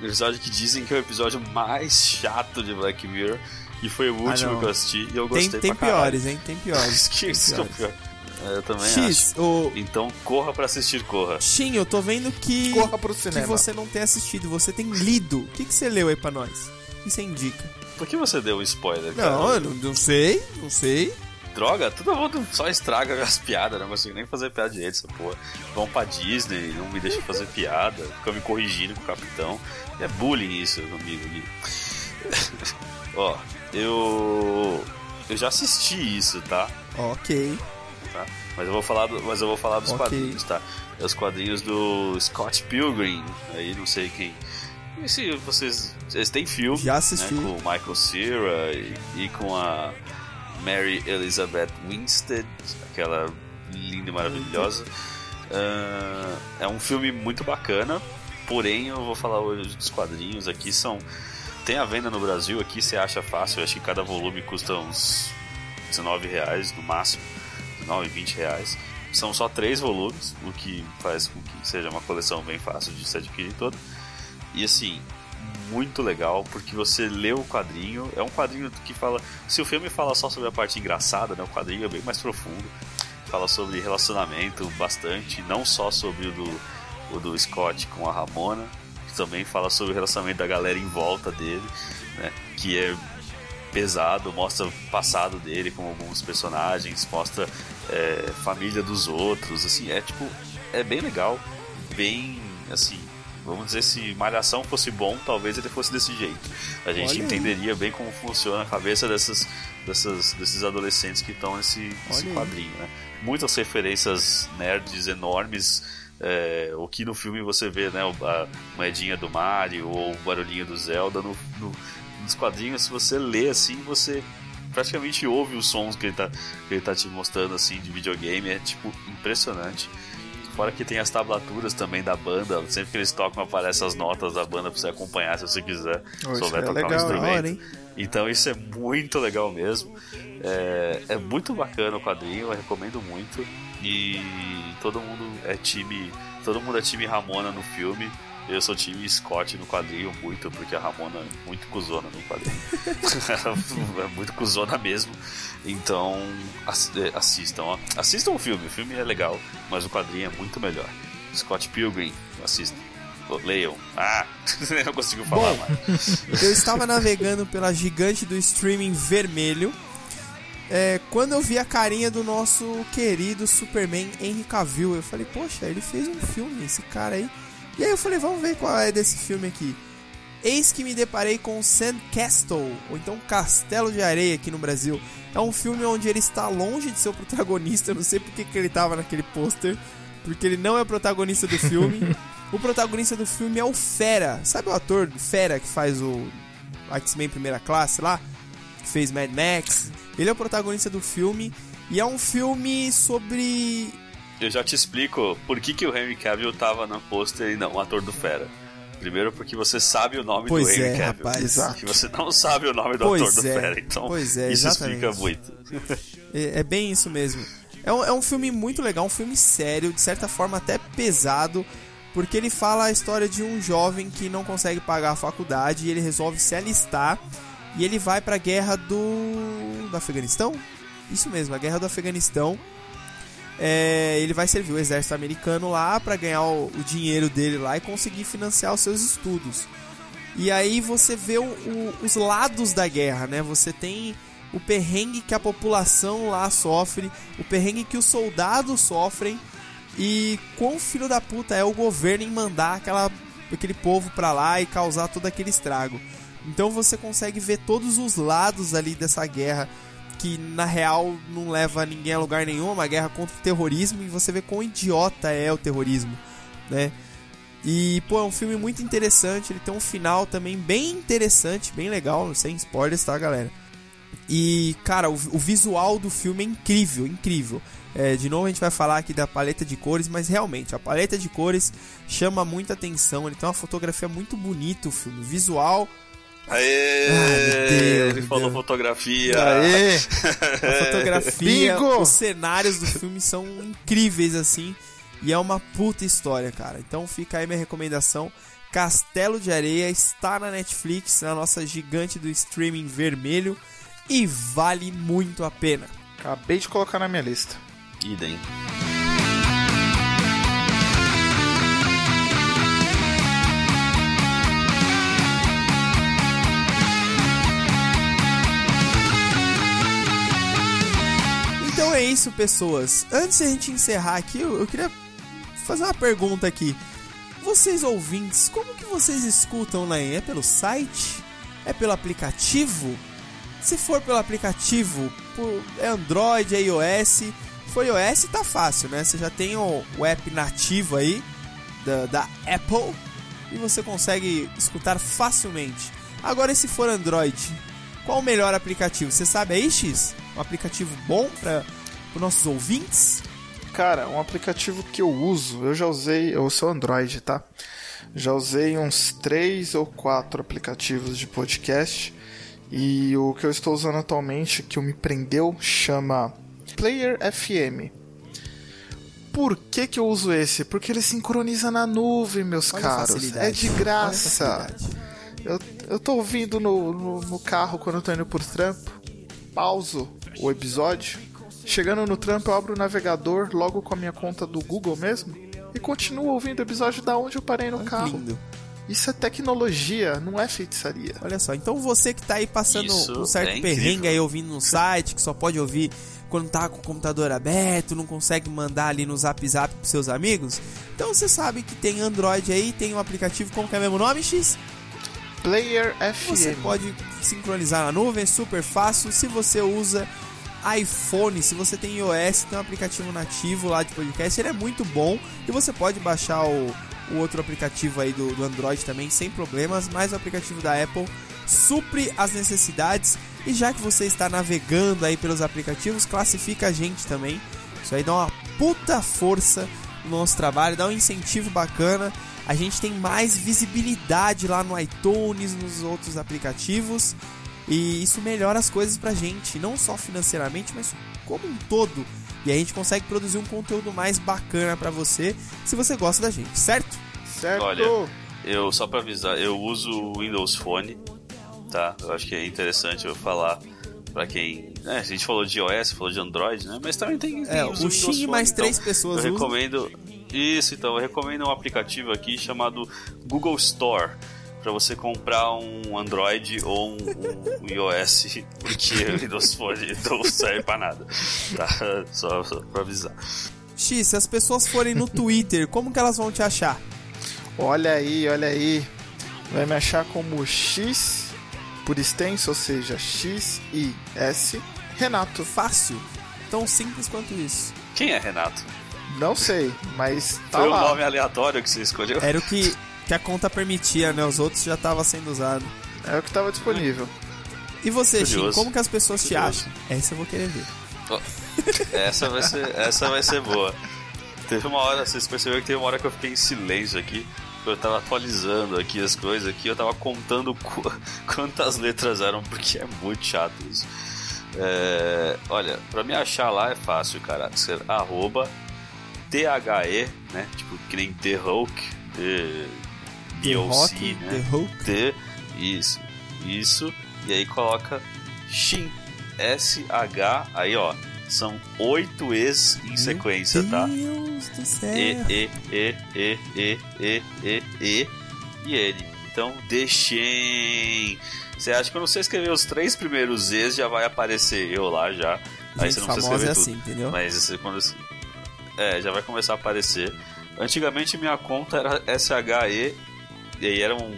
O episódio que dizem que é o episódio mais chato de Black Mirror. E foi o último Ah, que eu assisti e eu Tem, gostei tem pra caralho. piores, hein? Tem piores. <laughs> que Tem isso que é o piores. pior. É, Eu também X, o acho. Então corra pra assistir Corra. Shin, eu tô vendo que, Corra pro que cinema. você não tem assistido, você tem lido. O que, que você leu aí pra nós? O que você indica? Por que você deu um spoiler, cara? Não, eu não, não sei, não sei. Droga, todo mundo só estraga as piadas, não consigo nem fazer piada direito, essa porra. Vão pra Disney, não me deixam fazer piada, ficam me corrigindo com o capitão. É bullying isso comigo aqui. <laughs> Ó, eu. Eu já assisti isso, tá? Ok. Tá? Mas eu vou falar, do- mas eu vou falar dos Ok. quadrinhos, tá? É os quadrinhos do Scott Pilgrim, aí não sei quem. E se vocês. Vocês têm filme, Já assisti. né? Com o Michael Cera e, e com a. Mary Elizabeth Winstead, aquela linda e maravilhosa. Ah, é um filme muito bacana, porém eu vou falar hoje dos quadrinhos aqui são tem a venda no Brasil aqui você acha fácil, eu acho que cada volume custa uns 19 reais no máximo, 19, 20 reais. São só três volumes, o que faz com que seja uma coleção bem fácil de se adquirir toda. E assim, muito legal, porque você lê o quadrinho, é um quadrinho que fala. Se o filme fala só sobre a parte engraçada, né, o quadrinho é bem mais profundo. Fala sobre relacionamento bastante, não só sobre o do, o do Scott com a Ramona, que também fala sobre o relacionamento da galera em volta dele, né, que é pesado, mostra o passado dele com alguns personagens, mostra é, família dos outros, assim, é tipo, é bem legal, bem, assim, vamos dizer, se Malhação fosse bom, talvez ele fosse desse jeito. A gente Olha aí. entenderia bem como funciona a cabeça dessas, dessas, desses adolescentes que estão nesse, nesse aí. quadrinho, né? Muitas referências nerds enormes, é, o que no filme você vê, né, a moedinha do Mario ou o barulhinho do Zelda, no, no- nos quadrinhos, se você lê assim, você praticamente ouve os sons que ele tá, que ele tá te mostrando assim de videogame, é tipo impressionante. Fora que tem as tablaturas também da banda, sempre que eles tocam aparecem as notas da banda pra você acompanhar se você quiser, Oh, souber é tocar legal, um da instrumento. hora? Então isso é muito legal mesmo. É, é muito bacana o quadrinho, eu recomendo muito. E todo mundo é time. Todo mundo é time Ramona no filme. Eu sou time Scott no quadrinho muito, porque a Ramona é muito cuzona no quadrinho. <laughs> é muito cuzona mesmo. Então é, assistam, ó. Assistam o filme, o filme é legal, mas o quadrinho é muito melhor. Scott Pilgrim, assistam. Leiam. Ah, <laughs> não consigo falar Bom, mais. <laughs> Eu estava navegando pela gigante do streaming vermelho. é, quando eu vi a carinha do nosso querido Superman Henry Cavill, eu falei, poxa, ele fez um filme, esse cara aí. E aí eu falei, vamos ver qual é desse filme aqui. Eis que me deparei com Sandcastle, ou então Castelo de Areia aqui no Brasil. É um filme onde ele está longe de ser o protagonista, eu não sei porque que ele estava naquele pôster, porque ele não é o protagonista do filme. <laughs> o protagonista do filme é o Fera, sabe o ator Fera que faz o X-Men Primeira Classe lá? Que fez Mad Max. Ele é o protagonista do filme e é um filme sobre Eu já te explico por que, que o Henry Cavill tava no pôster e não o ator do Fera. Primeiro porque você sabe o nome Pois do Henry é, Cavill. rapaz. Exato. Que você não sabe o nome do Pois ator do é, Fera. Então pois é, isso exatamente. explica muito. É, é bem isso mesmo. É um, é um filme muito legal, um filme sério, de certa forma até pesado, porque ele fala a história de um jovem que não consegue pagar a faculdade e ele resolve se alistar e ele vai pra guerra do. do Afeganistão? Isso mesmo, a guerra do Afeganistão. É, ele vai servir o exército americano lá pra ganhar o, o dinheiro dele lá e conseguir financiar os seus estudos. E aí você vê o- o- os lados da guerra, né? Você tem o perrengue que a população lá sofre, o perrengue que os soldados sofrem e quão filho da puta é o governo em mandar aquela, aquele povo pra lá e causar todo aquele estrago. Então você consegue ver todos os lados ali dessa guerra que na real não leva ninguém a lugar nenhum, é uma guerra contra o terrorismo e você vê quão idiota é o terrorismo, né? E, pô, é um filme muito interessante. Ele tem um final também bem interessante, bem legal, sem spoilers, tá, galera? E, cara, o, o visual do filme é incrível, incrível. É, de novo a gente vai falar aqui da paleta de cores, mas realmente, a paleta de cores chama muita atenção. Ele tem uma fotografia muito bonita, o filme. Visual, Aê! meu Deus, ele falou Deus. fotografia. Aê! <laughs> a fotografia, Bingo! os cenários do filme são incríveis, assim. E é uma puta história, cara. Então fica aí minha recomendação. Castelo de Areia está na Netflix, na nossa gigante do streaming vermelho. E vale muito a pena. Acabei de colocar na minha lista. Idem. É isso, pessoas. Antes de a gente encerrar aqui, eu, queria fazer uma pergunta aqui. Vocês ouvintes, como que vocês escutam na É pelo site? É pelo aplicativo? Se for pelo aplicativo, por, é Android, é iOS. For iOS, tá fácil, né? Você já tem o, o app nativo aí da, da Apple e você consegue escutar facilmente. Agora, se for Android, qual o melhor aplicativo? Você sabe aí, X? Um aplicativo bom para os nossos ouvintes? Cara, um aplicativo que eu uso, eu já usei, eu sou Android, tá? Já usei uns três ou quatro aplicativos de podcast e o que eu estou usando atualmente, que me prendeu, chama Player FM. Por que, que eu uso esse? Porque ele sincroniza na nuvem, meus Olha caros. É de graça. Eu, eu tô ouvindo no, no, no carro quando eu tô indo por trampo, pauso o episódio. Chegando no trampo, eu abro o navegador logo com a minha conta do Google mesmo e continuo ouvindo o episódio da onde eu parei no Olha que carro. lindo. Isso é tecnologia, não é feitiçaria. Olha só, então você que tá aí passando Isso um certo é perrengue aí ouvindo no site, que só pode ouvir quando tá com o computador aberto, não consegue mandar ali no zap zap pros seus amigos, então você sabe que tem Android aí, tem um aplicativo, como que é o mesmo nome, X? Player Você FM. pode sincronizar na nuvem, é super fácil. Se você usa iPhone, se você tem iOS, tem um aplicativo nativo lá de podcast, ele é muito bom. E você pode baixar o, o outro aplicativo aí do, do Android também sem problemas, mas o aplicativo da Apple supre as necessidades. E já que você está navegando aí pelos aplicativos, classifica a gente também. Isso aí dá uma puta força no nosso trabalho, dá um incentivo bacana. A gente tem mais visibilidade lá no iTunes, nos outros aplicativos. E isso melhora as coisas pra gente, não só financeiramente, mas como um todo. E a gente consegue produzir um conteúdo mais bacana pra você, se você gosta da gente, certo? Certo? Olha, Eu, só pra avisar, eu uso o Windows Phone, tá? Eu acho que é interessante eu falar pra quem. né, a gente falou de iOS, falou de Android, né? Mas também tem. tem É, o Xing e mais então três pessoas Eu usam. recomendo. Isso, então, eu recomendo um aplicativo aqui chamado Google Store. Pra você comprar um Android ou um, um iOS, <laughs> porque o Windows Phone não serve pra nada. Tá? Só, só pra avisar. X, se as pessoas forem no Twitter, como que elas vão te achar? Olha aí, olha aí. Vai me achar como X por extenso, ou seja, X I S Renato. Fácil. Tão simples quanto isso. Quem é Renato? Não sei, mas tá Foi o lá. nome aleatório que você escolheu? Era o que, que a conta permitia, né? Os outros já estavam sendo usados. É o que tava disponível. E você, Curioso. como que as pessoas te Curioso. acham? Essa eu vou querer ver. Essa vai ser, essa vai ser boa. Teve uma hora, vocês perceberam que teve uma hora que eu fiquei em silêncio aqui. Eu tava atualizando aqui as coisas aqui, eu tava contando <laughs> qu- quantas letras eram, porque é muito chato isso. É, olha, pra me achar lá é fácil, cara. Ser arroba THE, né? Tipo, que nem The Hulk, DOC, Rock, né? The Hulk. T, isso, isso, e aí coloca Shin, S-H, aí ó, são oito E's em sequência, tá? Deus do céu. E, E, E, E, E, E, E, E e N. Então, deixem. Você acha que quando você escrever os três primeiros E's já vai aparecer eu lá já. Aí Gente você não precisa famosa escrever é tudo. assim, entendeu? Mas você, quando É, já vai começar a aparecer. Antigamente minha conta era SHE e aí eram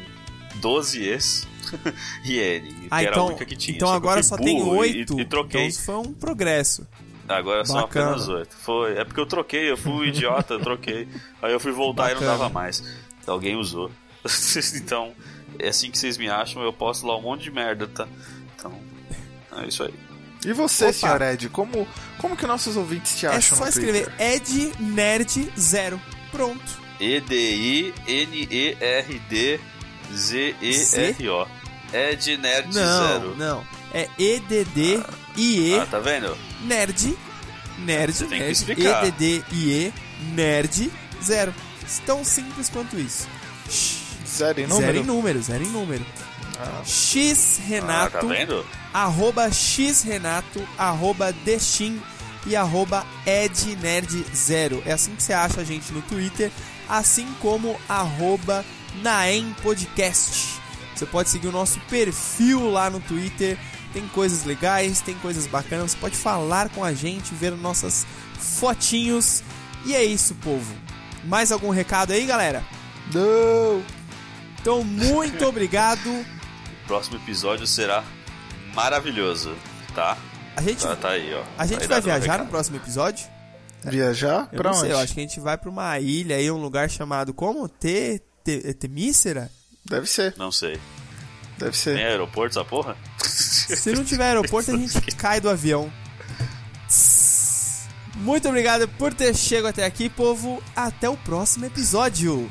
12 E's <laughs> e N, que Ah, era a então, única que tinha. então Só agora só tem burro e- oito. E, troquei. Então isso foi um progresso. Agora são Bacana. apenas oito. Foi. É porque eu troquei, eu fui um idiota, eu troquei. Aí eu fui voltar e não Bacana. dava mais. Alguém usou. <laughs> então, é assim que vocês me acham, eu posto lá um monte de merda, tá? Então, é isso aí. E você, Opa. senhor Ed, como, como que nossos ouvintes te É acham só no escrever? Ed Nerd Zero. Pronto. E-D-I-N-E-R-D-Z-E-R-O. É de Nerd Não, Zero. não. É E-D-D-I-E Ah, tá vendo? Nerd. Nerd. Você tem que nerd, explicar. E-D-D-I-E Nerd Zero. Tão simples quanto isso. Zero em Zero número? em número, zero em número. X Ah, Renato, tá vendo? arroba X Renato, arroba Dexin e arroba EdNerd0. É assim que você acha a gente no Twitter, assim como arroba Naem Podcast. Você pode seguir o nosso perfil lá no Twitter, tem coisas legais, tem coisas bacanas, você pode falar com a gente, ver nossas fotinhos. E é isso, povo. Mais algum recado aí, galera? Não! Então, muito obrigado. <laughs> O próximo episódio será maravilhoso, tá? A gente, Tá, tá aí, ó. a gente Aí vai viajar recado. no próximo episódio? Viajar? Eu pra não onde? sei, eu acho que a gente vai pra uma ilha aí, um lugar chamado como? Te, te, Temícera? Deve ser, Não sei. deve ser. Tem aeroporto essa porra? <laughs> Se não tiver aeroporto, a gente cai do avião. Muito obrigado por ter chegado até aqui, povo. Até o próximo episódio.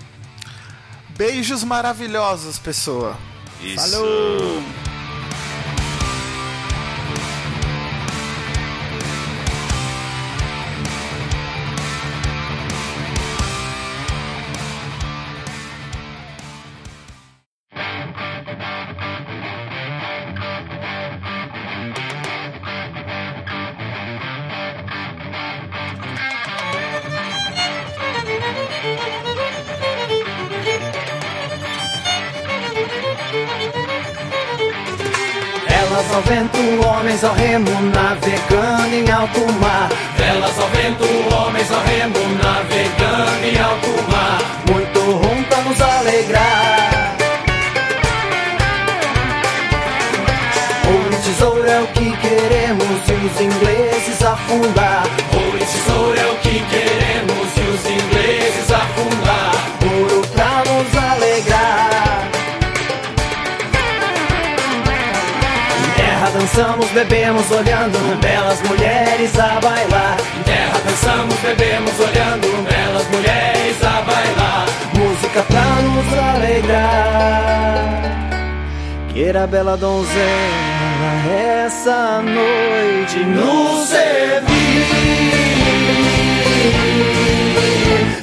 Beijos maravilhosos, pessoa. Isso. Falou! Velas ao vento, homens ao remo, navegando em alto mar. Velas ao vento, homens ao remo, navegando em alto mar. Muito rum pra nos alegrar. Ouro e tesouro é o que queremos e os ingleses afundar. Ouro e tesouro é o que dançamos, bebemos, olhando belas mulheres a bailar. Em terra dançamos, bebemos, olhando belas mulheres a bailar. Música pra nos alegrar. Queira bela donzela essa noite nos servir.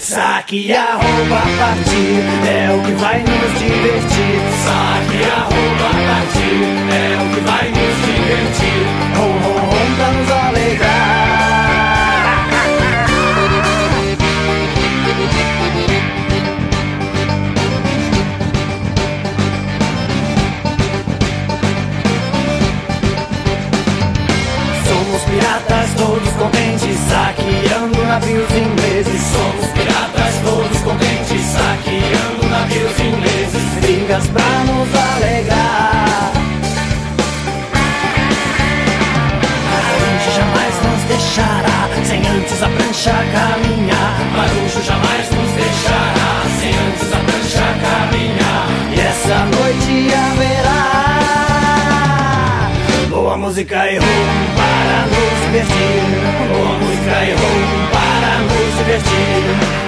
Saque a roupa partir, é o que vai nos divertir. Saque a roupa partir, é o que vai nos divertir. Rom, rom, rom pra nos alegrar. Contentes, saqueando navios ingleses. Somos piratas todos contentes, saqueando navios ingleses. Brigas pra nos alegrar. Marujo jamais nos deixará, sem antes a prancha caminhar. Marujo jamais nos deixará, sem antes a prancha caminhar. E essa noite haverá. Boa música e rum para nos divertir. Boa música e rum para nos divertir.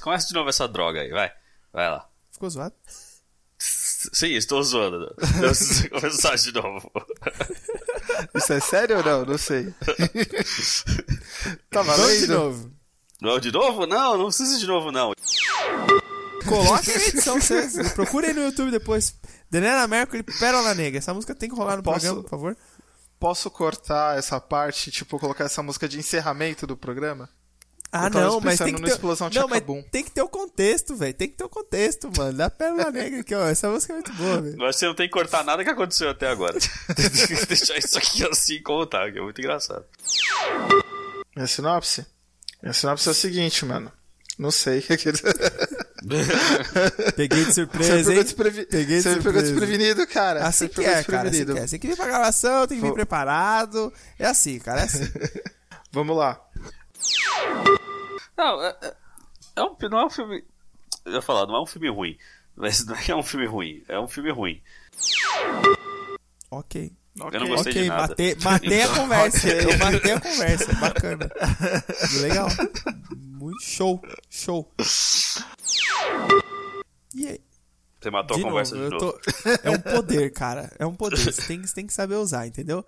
Começa de, novo, essa- começa de novo essa droga aí, vai. Vai lá. Ficou zoado? <laughs> Sim, estou zoando. Preciso <laughs> começar de novo. <laughs> Isso é sério ou não? Não sei. tá Vamos de valendo? novo. Não, de novo? Não, não precisa de novo, não. Coloca aí na edição, você, procura aí no YouTube depois. Daniela Mercury, Pérola Negra. Essa música tem que rolar no Posso- programa, por favor. Posso cortar essa parte, tipo, colocar essa música de encerramento do programa? Ah, não, mas tem que ter... Explosão Não, mas tem que ter o contexto, velho. Tem que ter o contexto, mano. Da Pérola Negra aqui, ó. Essa música é muito boa, velho. Você não tem que cortar nada que aconteceu até agora. Tem <laughs> que deixar isso aqui assim como tá, que é muito engraçado. Minha sinopse? Minha sinopse é o seguinte, mano. Não sei. Peguei de Você surpresa, pegou, hein? desprevi... Peguei de Você me pegou surpresa. desprevenido, cara. Assim Você que pegou é, cara. Assim que é. Você tem que vir pra gravação, tem que vir Vou- preparado. É assim, cara. É assim. <laughs> Vamos lá. Não, é, é- é um, não é um filme. Eu ia falar, não é um filme ruim. Mas não é que é um filme ruim, é um filme ruim. ok. Eu não gostei Ok, de nada. matei, matei a Então- conversa. Eu matei a conversa. Bacana. Legal. Muito show. Show. E aí? Você matou De a conversa novo, de novo. tô- É um poder, cara. É um poder. Você tem, você tem que saber usar, entendeu?